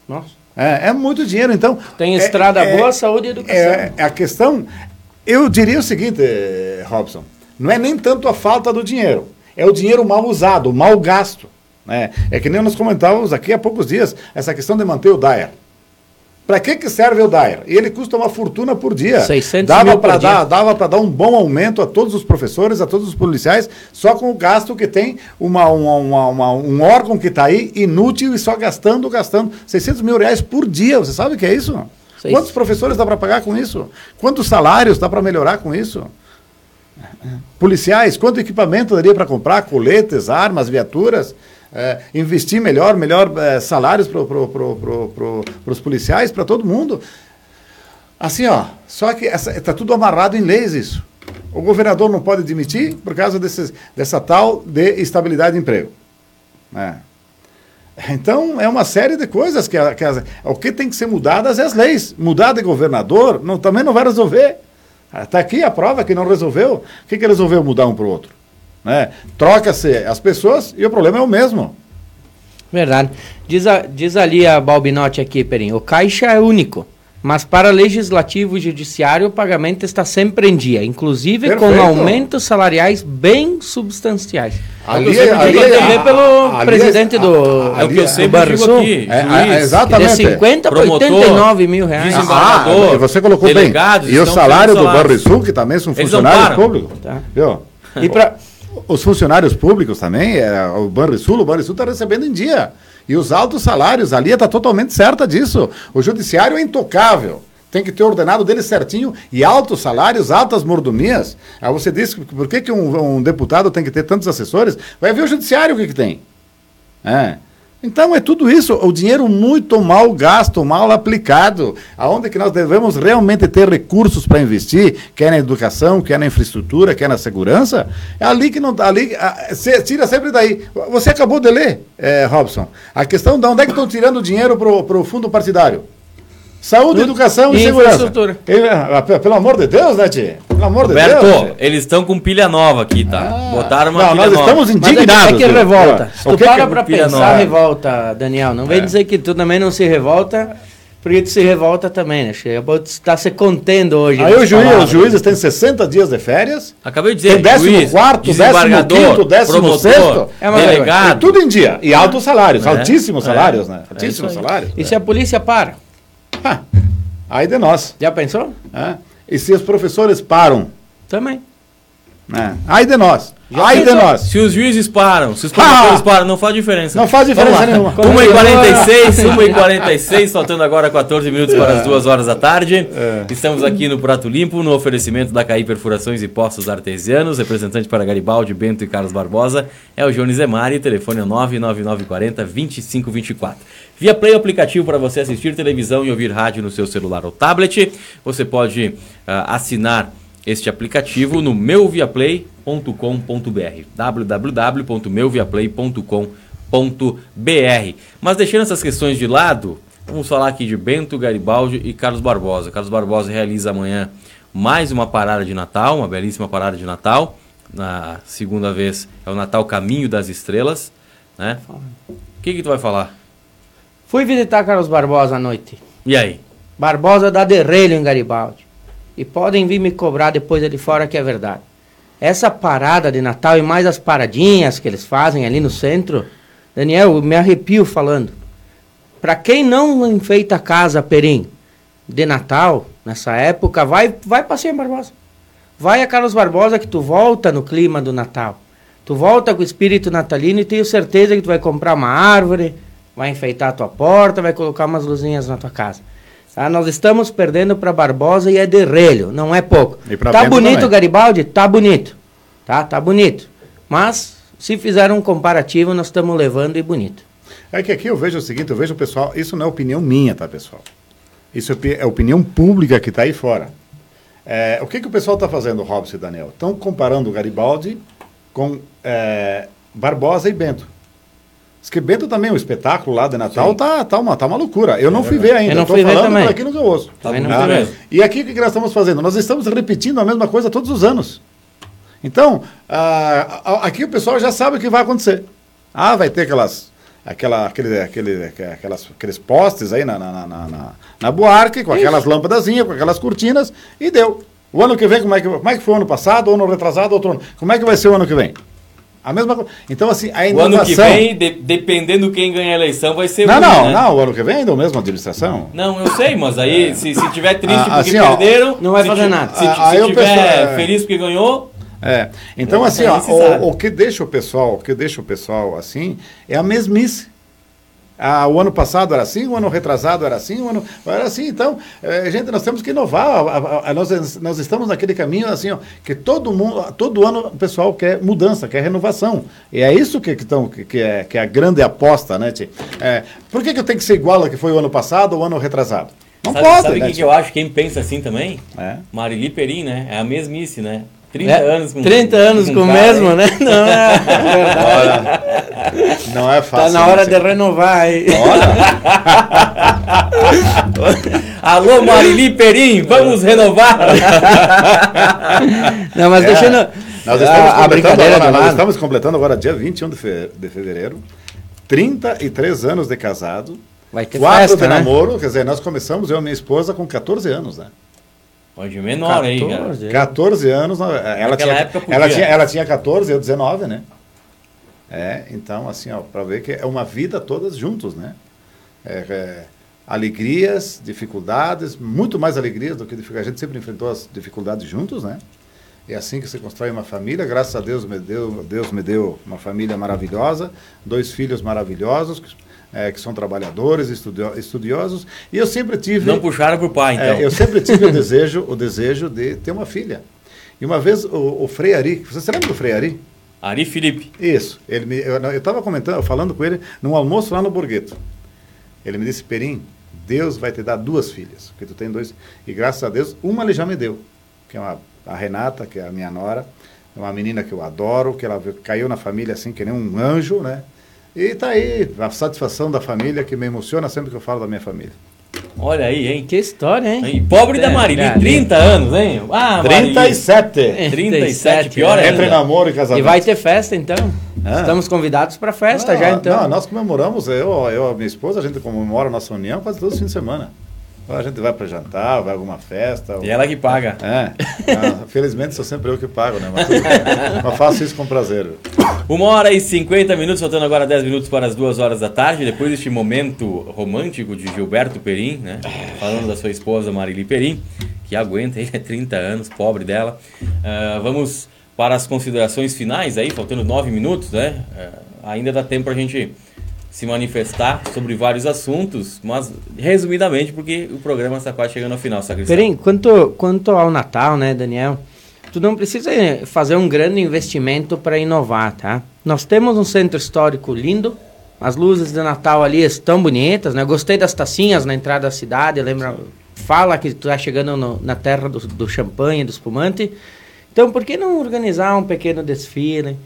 Nossa. É, é muito dinheiro, então. Tem estrada é, boa, saúde e educação. É, a questão eu diria o seguinte, Robson, não é nem tanto a falta do dinheiro, é o dinheiro mal usado, mal gasto. Né? É que nem nós comentávamos aqui há poucos dias, essa questão de manter o DAER. Para que, que serve o DAER? E ele custa uma fortuna por dia. 600 dava para dar, dava para dar um bom aumento a todos os professores, a todos os policiais, só com o gasto que tem uma, uma, uma, uma um órgão que está aí inútil e só gastando, gastando 600 mil reais por dia. Você sabe o que é isso? Sei. Quantos professores dá para pagar com isso? Quantos salários dá para melhorar com isso? Policiais, quanto equipamento daria para comprar? Coletes, armas, viaturas? É, investir melhor, melhor é, salários para pro, pro, pro, os policiais, para todo mundo. Assim, ó, só que está tudo amarrado em leis isso. O governador não pode demitir por causa dessa tal de estabilidade de emprego. É. Então, é uma série de coisas que, que as, o que tem que ser mudadas é as leis. Mudar de governador não, também não vai resolver. Está aqui a prova que não resolveu. O que, que resolveu mudar um para o outro? Né? Troca-se as pessoas e o problema é o mesmo. Verdade. Diz, a, diz ali a Balbinotti aqui, Perim, o caixa é único. Mas para legislativo e judiciário, o pagamento está sempre em dia, inclusive Perfeito. com aumentos salariais bem substanciais. Ali, é, ali, ali, também é, pelo ali, presidente do, é o que eu sempre digo aqui. É, é, exatamente. De 50 para 89 mil reais. Ah, você colocou bem. E o salário do Banrisul, que também são funcionários públicos. Tá. E para os funcionários públicos também, é, o Banrisul, o Banrisul está recebendo em dia. E os altos salários, a Lia está totalmente certa disso. O judiciário é intocável. Tem que ter ordenado dele certinho e altos salários, altas mordomias. Aí você disse por que, que um, um deputado tem que ter tantos assessores? Vai ver o judiciário o que, que tem. É. Então é tudo isso, o dinheiro muito mal gasto, mal aplicado. Aonde que nós devemos realmente ter recursos para investir, quer na educação, quer na infraestrutura, quer na segurança, é ali que não ali se, tira sempre daí. Você acabou de ler, é, Robson, a questão de onde é que estão tirando o dinheiro para o fundo partidário. Saúde, Tudo educação e, e segurança. Ah, pelo amor de Deus, né, Tio? Pelo amor Roberto, de Deus. eles estão com pilha nova aqui, tá? Ah, Botaram uma não, pilha nós nova. estamos indignados. Mas é que, é que revolta. Se tu que para que é pra pensar, nova? revolta, Daniel. Não vem É. dizer que tu também não se revolta, porque tu se revolta também, né? Chega, tu está se contendo hoje. Aí o juiz, os juízes têm 60 dias de férias, Acabei de dizer, tem décimo juiz, quarto, décimo desembargador, quinto, décimo promotor, sexto. É uma delegado. tudo em dia. E altos salários, É. altíssimos É. salários, né? É Altíssimos salários. E se a polícia para? Aí de nós. Já pensou? né? E se os professores param? Também. Né? Aí de nós. Já Aí de pensou? nós. Se os juízes param, se os promotores Ah! param, não faz diferença. Não faz diferença nenhuma. 1h46, 1h46, faltando agora 14 minutos para as 2 horas da tarde. É. Estamos aqui no Prato Limpo, no oferecimento da CAI Perfurações e Postos Artesianos, representante para Garibaldi, Bento e Carlos Barbosa, é o Jones Zemari, telefone é 99940 2524. Via Play, aplicativo para você assistir televisão e ouvir rádio no seu celular ou tablet. Você pode ah, assinar este aplicativo no meuviaplay.com.br www.meuviaplay.com.br Mas deixando essas questões de lado, vamos falar aqui de Bento Garibaldi e Carlos Barbosa. Carlos Barbosa realiza amanhã mais uma parada de Natal, uma belíssima parada de Natal. Na segunda vez é o Natal Caminho das Estrelas, né? O que que tu vai falar? Fui visitar Carlos Barbosa à noite. E aí? Barbosa dá derrelho em Garibaldi. E podem vir me cobrar depois ali fora que é verdade. Essa parada de Natal e mais as paradinhas que eles fazem ali no centro, Daniel, eu me arrepio falando. Para quem não enfeita a casa Perim de Natal, nessa época, vai, vai passear em Barbosa. Vai a Carlos Barbosa que tu volta no clima do Natal. Tu volta com o espírito natalino e tenho certeza que tu vai comprar uma árvore, vai enfeitar a tua porta, vai colocar umas luzinhas na tua casa. Tá? Nós estamos perdendo para Barbosa e é derrelho, não é pouco. Tá bonito, também. Garibaldi? Tá bonito. Tá, tá bonito. Mas, se fizer um comparativo, nós estamos levando e bonito. É que aqui eu vejo o seguinte, eu vejo o pessoal, isso não é opinião minha, tá, pessoal? Isso é é opinião pública que está aí fora. É, o que, que o pessoal está fazendo, Robson e Daniel? Estão comparando o Garibaldi com é, Barbosa e Bento. Diz que Bento também, o espetáculo lá de Natal, tá, tá, uma, tá uma loucura. Eu não fui ver ainda, Eu não fui ver falando também. aquilo que eu ouço. Também não Ah, fui ver. E aqui o que nós estamos fazendo? Nós estamos repetindo a mesma coisa todos os anos. Então, ah, aqui o pessoal já sabe o que vai acontecer. Ah, vai ter aquelas, aquela, aquele, aquele, aquelas, aqueles postes aí na, na, na, na, na- na Buarque, com aquelas lâmpadazinhas, com aquelas cortinas, e deu. O ano que vem, como é que, como é que foi o ano passado, o ano retrasado, outro ano? Como é que vai ser o ano que vem? A mesma coisa. Então, assim, a O inovação... ano que vem, de- dependendo quem ganhar a eleição, vai ser Não, ruim, não, né? não, o ano que vem ainda é a mesma administração. Não, eu sei, mas aí se, se tiver triste Ah, porque assim, ó, perderam, não vai se fazer nada. Se, Ah, se o tiver pessoal, é. feliz porque ganhou, É. Então, É, assim, ó, se o, o que deixa o pessoal, o que deixa o pessoal assim, é a mesmice. Ah, o ano passado era assim, o ano retrasado era assim, o ano era assim. Então, eh, gente, nós temos que inovar. A- a- a- nós, nós estamos naquele caminho assim, ó, que todo mundo, todo ano o pessoal quer mudança, quer renovação. E é isso que, que, tão, que, que é, que é a grande aposta, né, Tchê? É, por que, que eu tenho que ser igual ao que foi o ano passado ou o ano retrasado? Não sabe, pode, sabe o né, que, eu acho? Quem pensa assim também? É. Marili Perim, né? É a mesmice, né? 30 É, anos com 30 anos com o cara, mesmo, hein? né? Não é verdade. Não é fácil. Tá na hora né, de Tchê? renovar aí. Alô, Marili Perim, vamos renovar! Não, mas É. deixando Nós estamos, a, completando brincadeira agora, de nós estamos completando agora, dia 21 de, fe de fevereiro, 33 anos de casado, Vai ter 4 festa, de né? namoro, quer dizer, nós começamos, eu e minha esposa, com 14 anos, né? É menor aí, cara. 14. 14 anos, ela Naquela tinha, época podia. ela, tinha, ela tinha 14, eu 19, né? É, então, assim, ó, para ver que é uma vida todas juntos, né? É, é, alegrias, dificuldades, muito mais alegrias do que dificuldades. A gente sempre enfrentou as dificuldades juntos, né? É assim que se constrói uma família. Graças a Deus me deu, Deus me deu uma família maravilhosa, dois filhos maravilhosos, que, é, que são trabalhadores, estudio, estudiosos. E eu sempre tive. Não puxaram para o pai, então. É, eu sempre tive o desejo, o desejo de ter uma filha. E uma vez o, o Frei Ari, você se lembra do Frei Ari? Ari Felipe. Isso. Ele me, eu estava comentando, falando com ele num almoço lá no Borgueto. Ele me disse, Perim, Deus vai te dar duas filhas, porque tu tem dois. E graças a Deus, uma ele já me deu, que é uma, a Renata, que é a minha nora, é uma menina que eu adoro, que ela caiu na família assim, que nem um anjo, né? E tá aí, a satisfação da família que me emociona sempre que eu falo da minha família. Olha aí, hein? Que história, hein? E pobre é, da Marília, é, 30 anos, hein? Ah, 37. 37, 37 pior é. Entre namoro e casamento. E vai ter festa, então? Ah. Estamos convidados para festa ah, já, então. Não, nós comemoramos, eu, eu e minha esposa, a gente comemora a nossa união quase todos os fins de semana. A gente vai para jantar, vai a alguma festa. E ela que paga. É. Ah, felizmente sou sempre eu que pago, né? Mas, mas faço isso com prazer. Uma hora e 50 minutos, faltando agora 10 minutos para as duas horas da tarde. Depois deste momento romântico de Gilberto Perim, né? Falando da sua esposa Marili Perim, que aguenta, ele é 30 anos, pobre dela. Uh, vamos para as considerações finais aí, faltando 9 minutos, né? Uh, ainda dá tempo para a gente se manifestar sobre vários assuntos, mas resumidamente, porque o programa está quase chegando ao final, Sacristão. Perim, quanto, quanto ao Natal, né, Daniel? Tu não precisa fazer um grande investimento para inovar, tá? Nós temos um centro histórico lindo, as luzes de Natal ali estão bonitas, né? Gostei das tacinhas na entrada da cidade, lembra? Fala que tu está chegando no, na terra do, do champanhe, do espumante. Então, por que não organizar um pequeno desfile?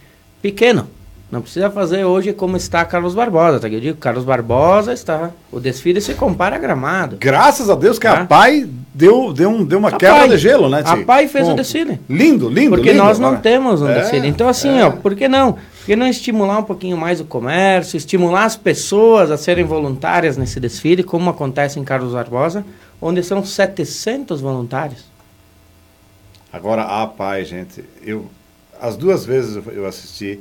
Pequeno, não precisa fazer hoje como está Carlos Barbosa, tá? Eu digo, Carlos Barbosa está. O desfile se compara a gramado. Graças a Deus que tá? a PAI deu, deu, um, deu uma a quebra pai, de gelo, né, Tia? A PAI fez o desfile. Lindo, lindo, Porque lindo, nós não temos um é, desfile. Então, assim, é. ó, por que não? Por que não estimular um pouquinho mais o comércio, estimular as pessoas a serem voluntárias nesse desfile, como acontece em Carlos Barbosa, onde são 700 voluntários? Agora, a PAI, gente, eu, as duas vezes eu assisti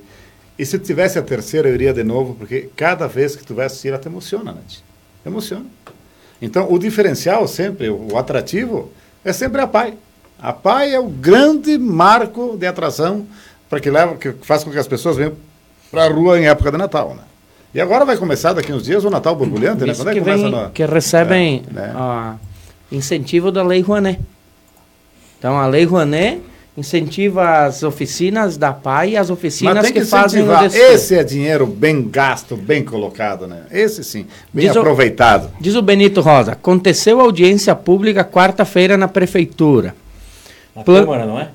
e se tivesse a terceira, eu iria de novo, porque cada vez que tu vai assistir, ela te emociona, né? Emociona. Então, o diferencial sempre, o atrativo, é sempre a PAI. A PAI é o grande marco de atração para que leva, que faz com que as pessoas venham para a rua em época de Natal, né? E agora vai começar daqui uns dias o Natal borbulhante, né? Quando é que, vem, no... Que recebem é, né? incentivo da Lei Rouanet. Então, a Lei Rouanet incentiva as oficinas da PAI e as oficinas que, que fazem o Esse é dinheiro bem gasto, bem colocado, né? Esse sim, bem diz aproveitado. O, diz o Benito Rosa, aconteceu audiência pública quarta-feira na prefeitura. Na Plan... Câmara, não é?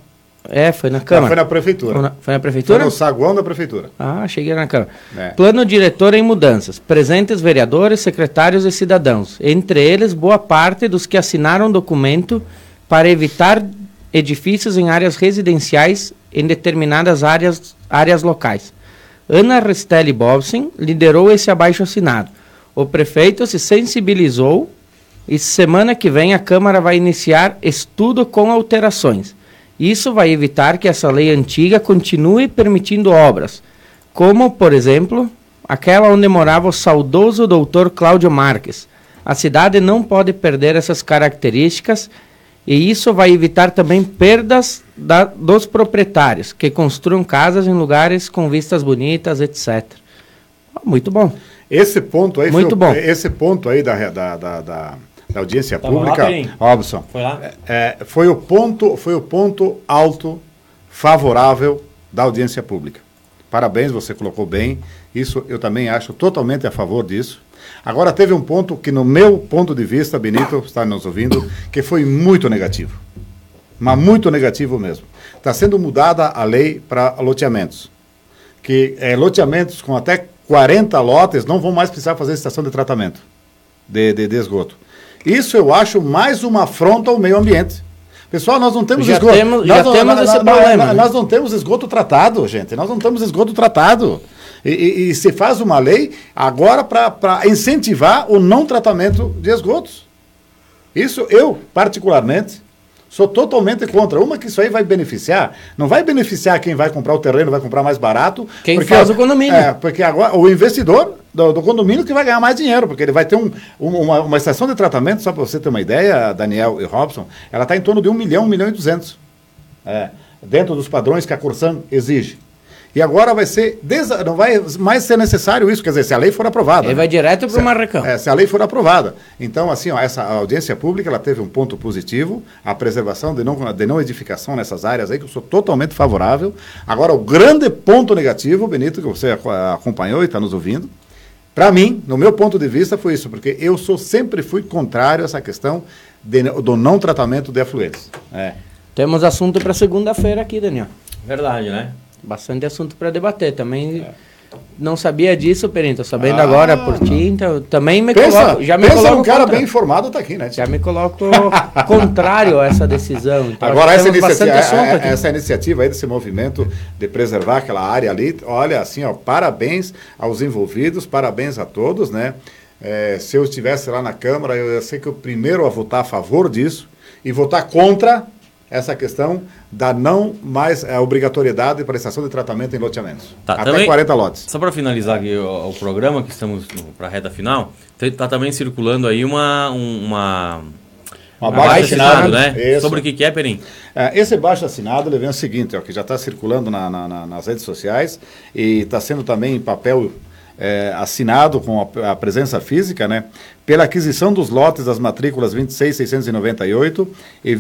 É, foi na Câmara. Não, foi na Prefeitura. Foi na, foi na Prefeitura? Foi no saguão da Prefeitura. Ah, cheguei na Câmara. É. Plano diretor em mudanças. Presentes vereadores, secretários e cidadãos. Entre eles, boa parte dos que assinaram documento para evitar edifícios em áreas residenciais em determinadas áreas, áreas locais. Ana Restelli Bobson liderou esse abaixo-assinado. O prefeito se sensibilizou e semana que vem a Câmara vai iniciar estudo com alterações. Isso vai evitar que essa lei antiga continue permitindo obras, como, por exemplo, aquela onde morava o saudoso doutor Cláudio Marques. A cidade não pode perder essas características e isso vai evitar também perdas da, dos proprietários, que construam casas em lugares com vistas bonitas, etc. Muito bom. Esse ponto aí, Muito foi, bom. esse ponto aí da, da, da, da, da audiência Tava pública, Robson, foi, lá? É, é, foi, o ponto, foi o ponto alto favorável da audiência pública. Parabéns, você colocou bem. Isso eu também acho totalmente a favor disso. Agora, teve um ponto que, no meu ponto de vista, Benito, está nos ouvindo, que foi muito negativo. Mas muito negativo mesmo. Está sendo mudada a lei para loteamentos. Que é, loteamentos com até 40 lotes não vão mais precisar fazer estação de tratamento de, de, de esgoto. Isso eu acho mais uma afronta ao meio ambiente. Pessoal, nós não temos já esgoto. Temos, já nós, temos nós, esse problema. Nós, nós, não temos esgoto tratado, gente. Nós não temos esgoto tratado. E, e, e se faz uma lei agora para incentivar o não tratamento de esgotos. Isso eu, particularmente, sou totalmente contra. Uma que isso aí vai beneficiar, não vai beneficiar quem vai comprar o terreno, vai comprar mais barato. Quem porque, faz o condomínio. É, porque agora o investidor do, do, condomínio que vai ganhar mais dinheiro, porque ele vai ter um, uma, uma estação de tratamento, só para você ter uma ideia, Daniel e Robson, ela está em torno de 1 milhão, 1 milhão e 200. É. dentro dos padrões que a Corsan exige. E agora vai ser. Desa... Não vai mais ser necessário isso, quer dizer, se a lei for aprovada. Ele né? vai direto para o Marrecão. É, se a lei for aprovada. Então, assim, ó, essa audiência pública ela teve um ponto positivo, a preservação de não, de não edificação nessas áreas aí, que eu sou totalmente favorável. Agora, o grande ponto negativo, Benito, que você aco- acompanhou e está nos ouvindo, para mim, no meu ponto de vista, foi isso, porque eu sou, sempre fui contrário a essa questão de- do não tratamento de afluentes. É. Temos assunto para segunda-feira aqui, Daniel. Verdade, né? Bastante assunto para debater. Também não sabia disso, Perim. Tô sabendo Ah, agora por ti, então também me Pensa, coloco. Já me pensa coloco um cara contra. bem informado está aqui, né? Já me coloco contrário a essa decisão. Então, Agora, essa iniciativa, é- aqui. essa iniciativa aí desse movimento de preservar aquela área ali, olha, assim, ó, parabéns aos envolvidos, parabéns a todos, né? É, se eu estivesse lá na Câmara, eu ia ser que o primeiro a votar a favor disso e votar contra essa questão da não mais é, obrigatoriedade de prestação de tratamento em loteamentos. Tá, Até também- 40 lotes. Só para finalizar aqui o, o programa, que estamos para a reta final, está também circulando aí uma. um- uma Uma baixa assinado, assinado, né? isso. Sobre o que, é, Perim? É, esse baixo assinado ele vem o seguinte, ó, que já está circulando na- na- na- nas redes sociais e está sendo também em papel é, assinado com a, a presença física, né? Pela aquisição dos lotes das matrículas 26.698 e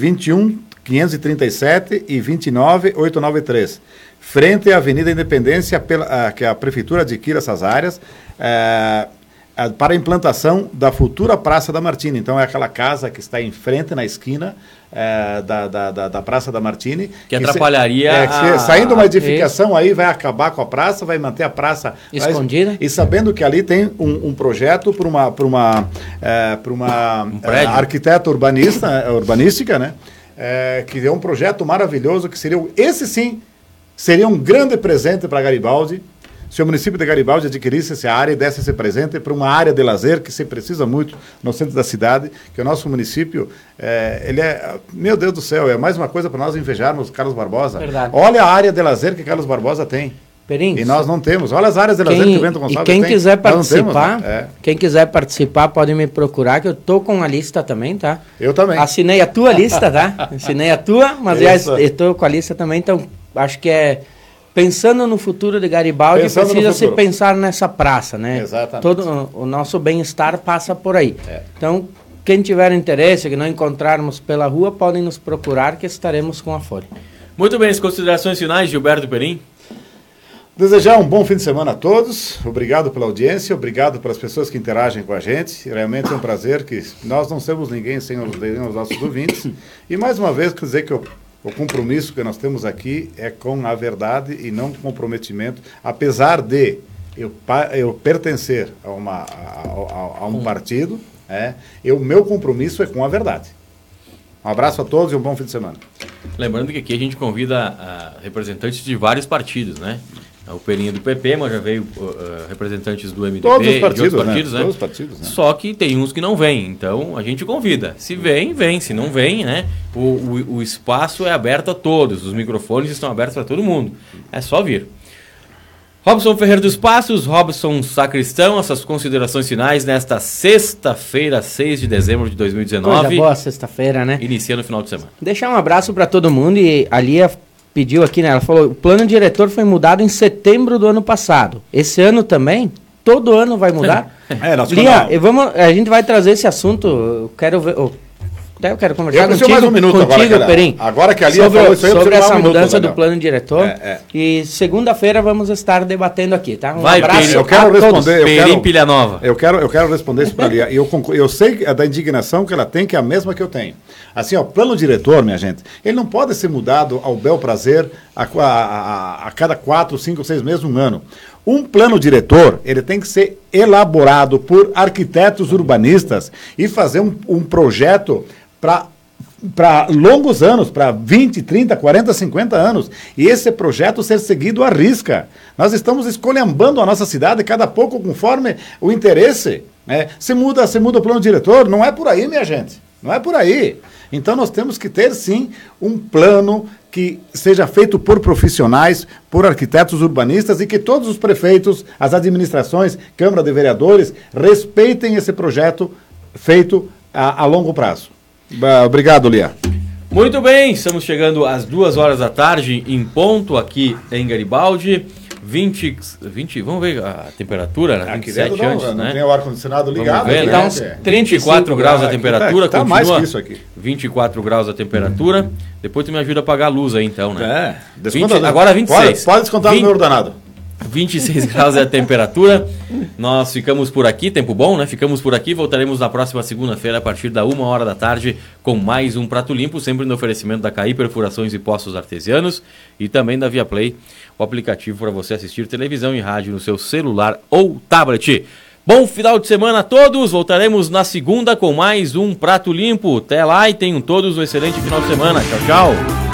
21.537 e 29.893, frente à Avenida Independência, pela, a- que a Prefeitura adquire essas áreas, é, a- para a implantação da futura Praça da Martini. Então, é aquela casa que está em frente, na esquina eh, da, da, da, Praça da Martini. Que se- atrapalharia é, que se- a- saindo uma edificação aí, vai acabar com a praça, vai manter a praça... Escondida. E sabendo que ali tem um, um projeto para uma, uma, eh, para uma Um eh, arquiteta urbanista, eh, urbanística, né? Eh, que é um projeto maravilhoso, que seria... Esse sim seria um grande presente para Garibaldi, se o município de Garibaldi adquirisse essa área e desse esse presente para uma área de lazer que se precisa muito no centro da cidade, que o nosso município, eh, ele é, meu Deus do céu, é mais uma coisa para nós invejarmos Carlos Barbosa. Verdade. Olha a área de lazer que Carlos Barbosa tem. Perim, E nós não temos. Olha as áreas de lazer que o Bento e Gonçalves quem tem. quiser não temos, participar, né? É. quem quiser participar pode me procurar, que eu tô com a lista também, tá? Eu também. Assinei a tua lista, tá? Assinei a tua, mas já Isso. estou com a lista também, então acho que é pensando no futuro de Garibaldi, Pensando precisa se pensar nessa praça, né? Exatamente. Todo o nosso bem-estar passa por aí. É. Então, quem tiver interesse, que não encontrarmos pela rua, podem nos procurar que estaremos com a folha. Muito bem, as considerações finais, Gilberto Perim. Desejar um bom fim de semana a todos. Obrigado pela audiência, obrigado pelas pessoas que interagem com a gente. Realmente é um prazer que nós não somos ninguém sem os, sem os nossos ouvintes. E mais uma vez, quer dizer que o, o compromisso que nós temos aqui é com a verdade e não com comprometimento, apesar de eu, eu pertencer a, uma, a, a- a um partido, é, o meu compromisso é com a verdade. Um abraço a todos e um bom fim de semana. Lembrando que aqui a gente convida ah, representantes de vários partidos, né? O Perim é do PP, mas já veio ah, representantes do MDB, Todos os de partidos, outros né? partidos, né? Todos os partidos, né? Só que tem uns que não vêm, então a gente convida. Se vem, vem. Se não vem, né? O, o, o espaço é aberto a todos, os microfones estão abertos para todo mundo. É só vir. Robson Ferreira dos Passos, Robson Sacristão, essas considerações finais nesta sexta-feira, 6 de dezembro de Coisa 2019, boa sexta-feira, né? iniciando o final de semana. Deixar um abraço para todo mundo e a Lia pediu aqui, né? Ela falou: o plano diretor foi mudado em setembro do ano passado. Esse ano também? Todo ano vai mudar? É, nós Lia, vamos, a gente vai trazer esse assunto. Eu quero ver. eu- até eu quero conversar Eu contigo, mais um minuto agora, contigo que ela- Perim. agora que a Lia sobre, falou isso aí, eu sobre essa um minuto, mudança do Daniel. plano diretor. É, é. E segunda-feira vamos estar debatendo aqui, tá? Um Vai, abraço. Perim. Eu quero a todos. responder. Eu Perim Pilha Nova. Eu quero, eu quero responder isso para a Lia. E Eu, conclu- eu sei da indignação que ela tem, que é a mesma que eu tenho. Assim, ó, plano diretor, minha gente, ele não pode ser mudado ao bel prazer a, a- a- a cada quatro, cinco, seis meses, um ano. Um plano diretor, ele tem que ser elaborado por arquitetos urbanistas e fazer um, um projeto para longos anos, para 20, 30, 40, 50 anos. E esse projeto ser seguido à risca. Nós estamos escolhambando a nossa cidade cada pouco conforme o interesse. Né? Se, muda, se muda o plano diretor, não é por aí, minha gente. Não é por aí. Então nós temos que ter sim um plano que seja feito por profissionais, por arquitetos urbanistas e que todos os prefeitos, as administrações, Câmara de Vereadores, respeitem esse projeto feito a, a longo prazo. Obrigado, Lia. Muito bem, estamos chegando às duas horas da tarde em ponto aqui em Garibaldi. 20, 20 vamos ver a temperatura, né? Aqui 27 dentro não, antes, não né? tem o ar-condicionado ligado. ver, aqui, né? Né? uns É. 34 graus a temperatura, tá, tá continua mais que isso aqui. 24 graus a temperatura. Depois tu me ajuda a apagar a luz aí então, né? É, desconta- 20 agora 26. Pode, pode descontar 20 no meu ordenado. 26 graus é a temperatura. Nós ficamos por aqui, tempo bom, né? Ficamos por aqui. Voltaremos na próxima segunda-feira, a partir da uma hora da tarde, com mais um Prato Limpo, sempre no oferecimento da CAI Perfurações e Poços Artesianos e também da Viaplay, o aplicativo para você assistir televisão e rádio no seu celular ou tablet. Bom final de semana a todos. Voltaremos na segunda com mais um Prato Limpo. Até lá e tenham todos um excelente final de semana. Tchau, tchau.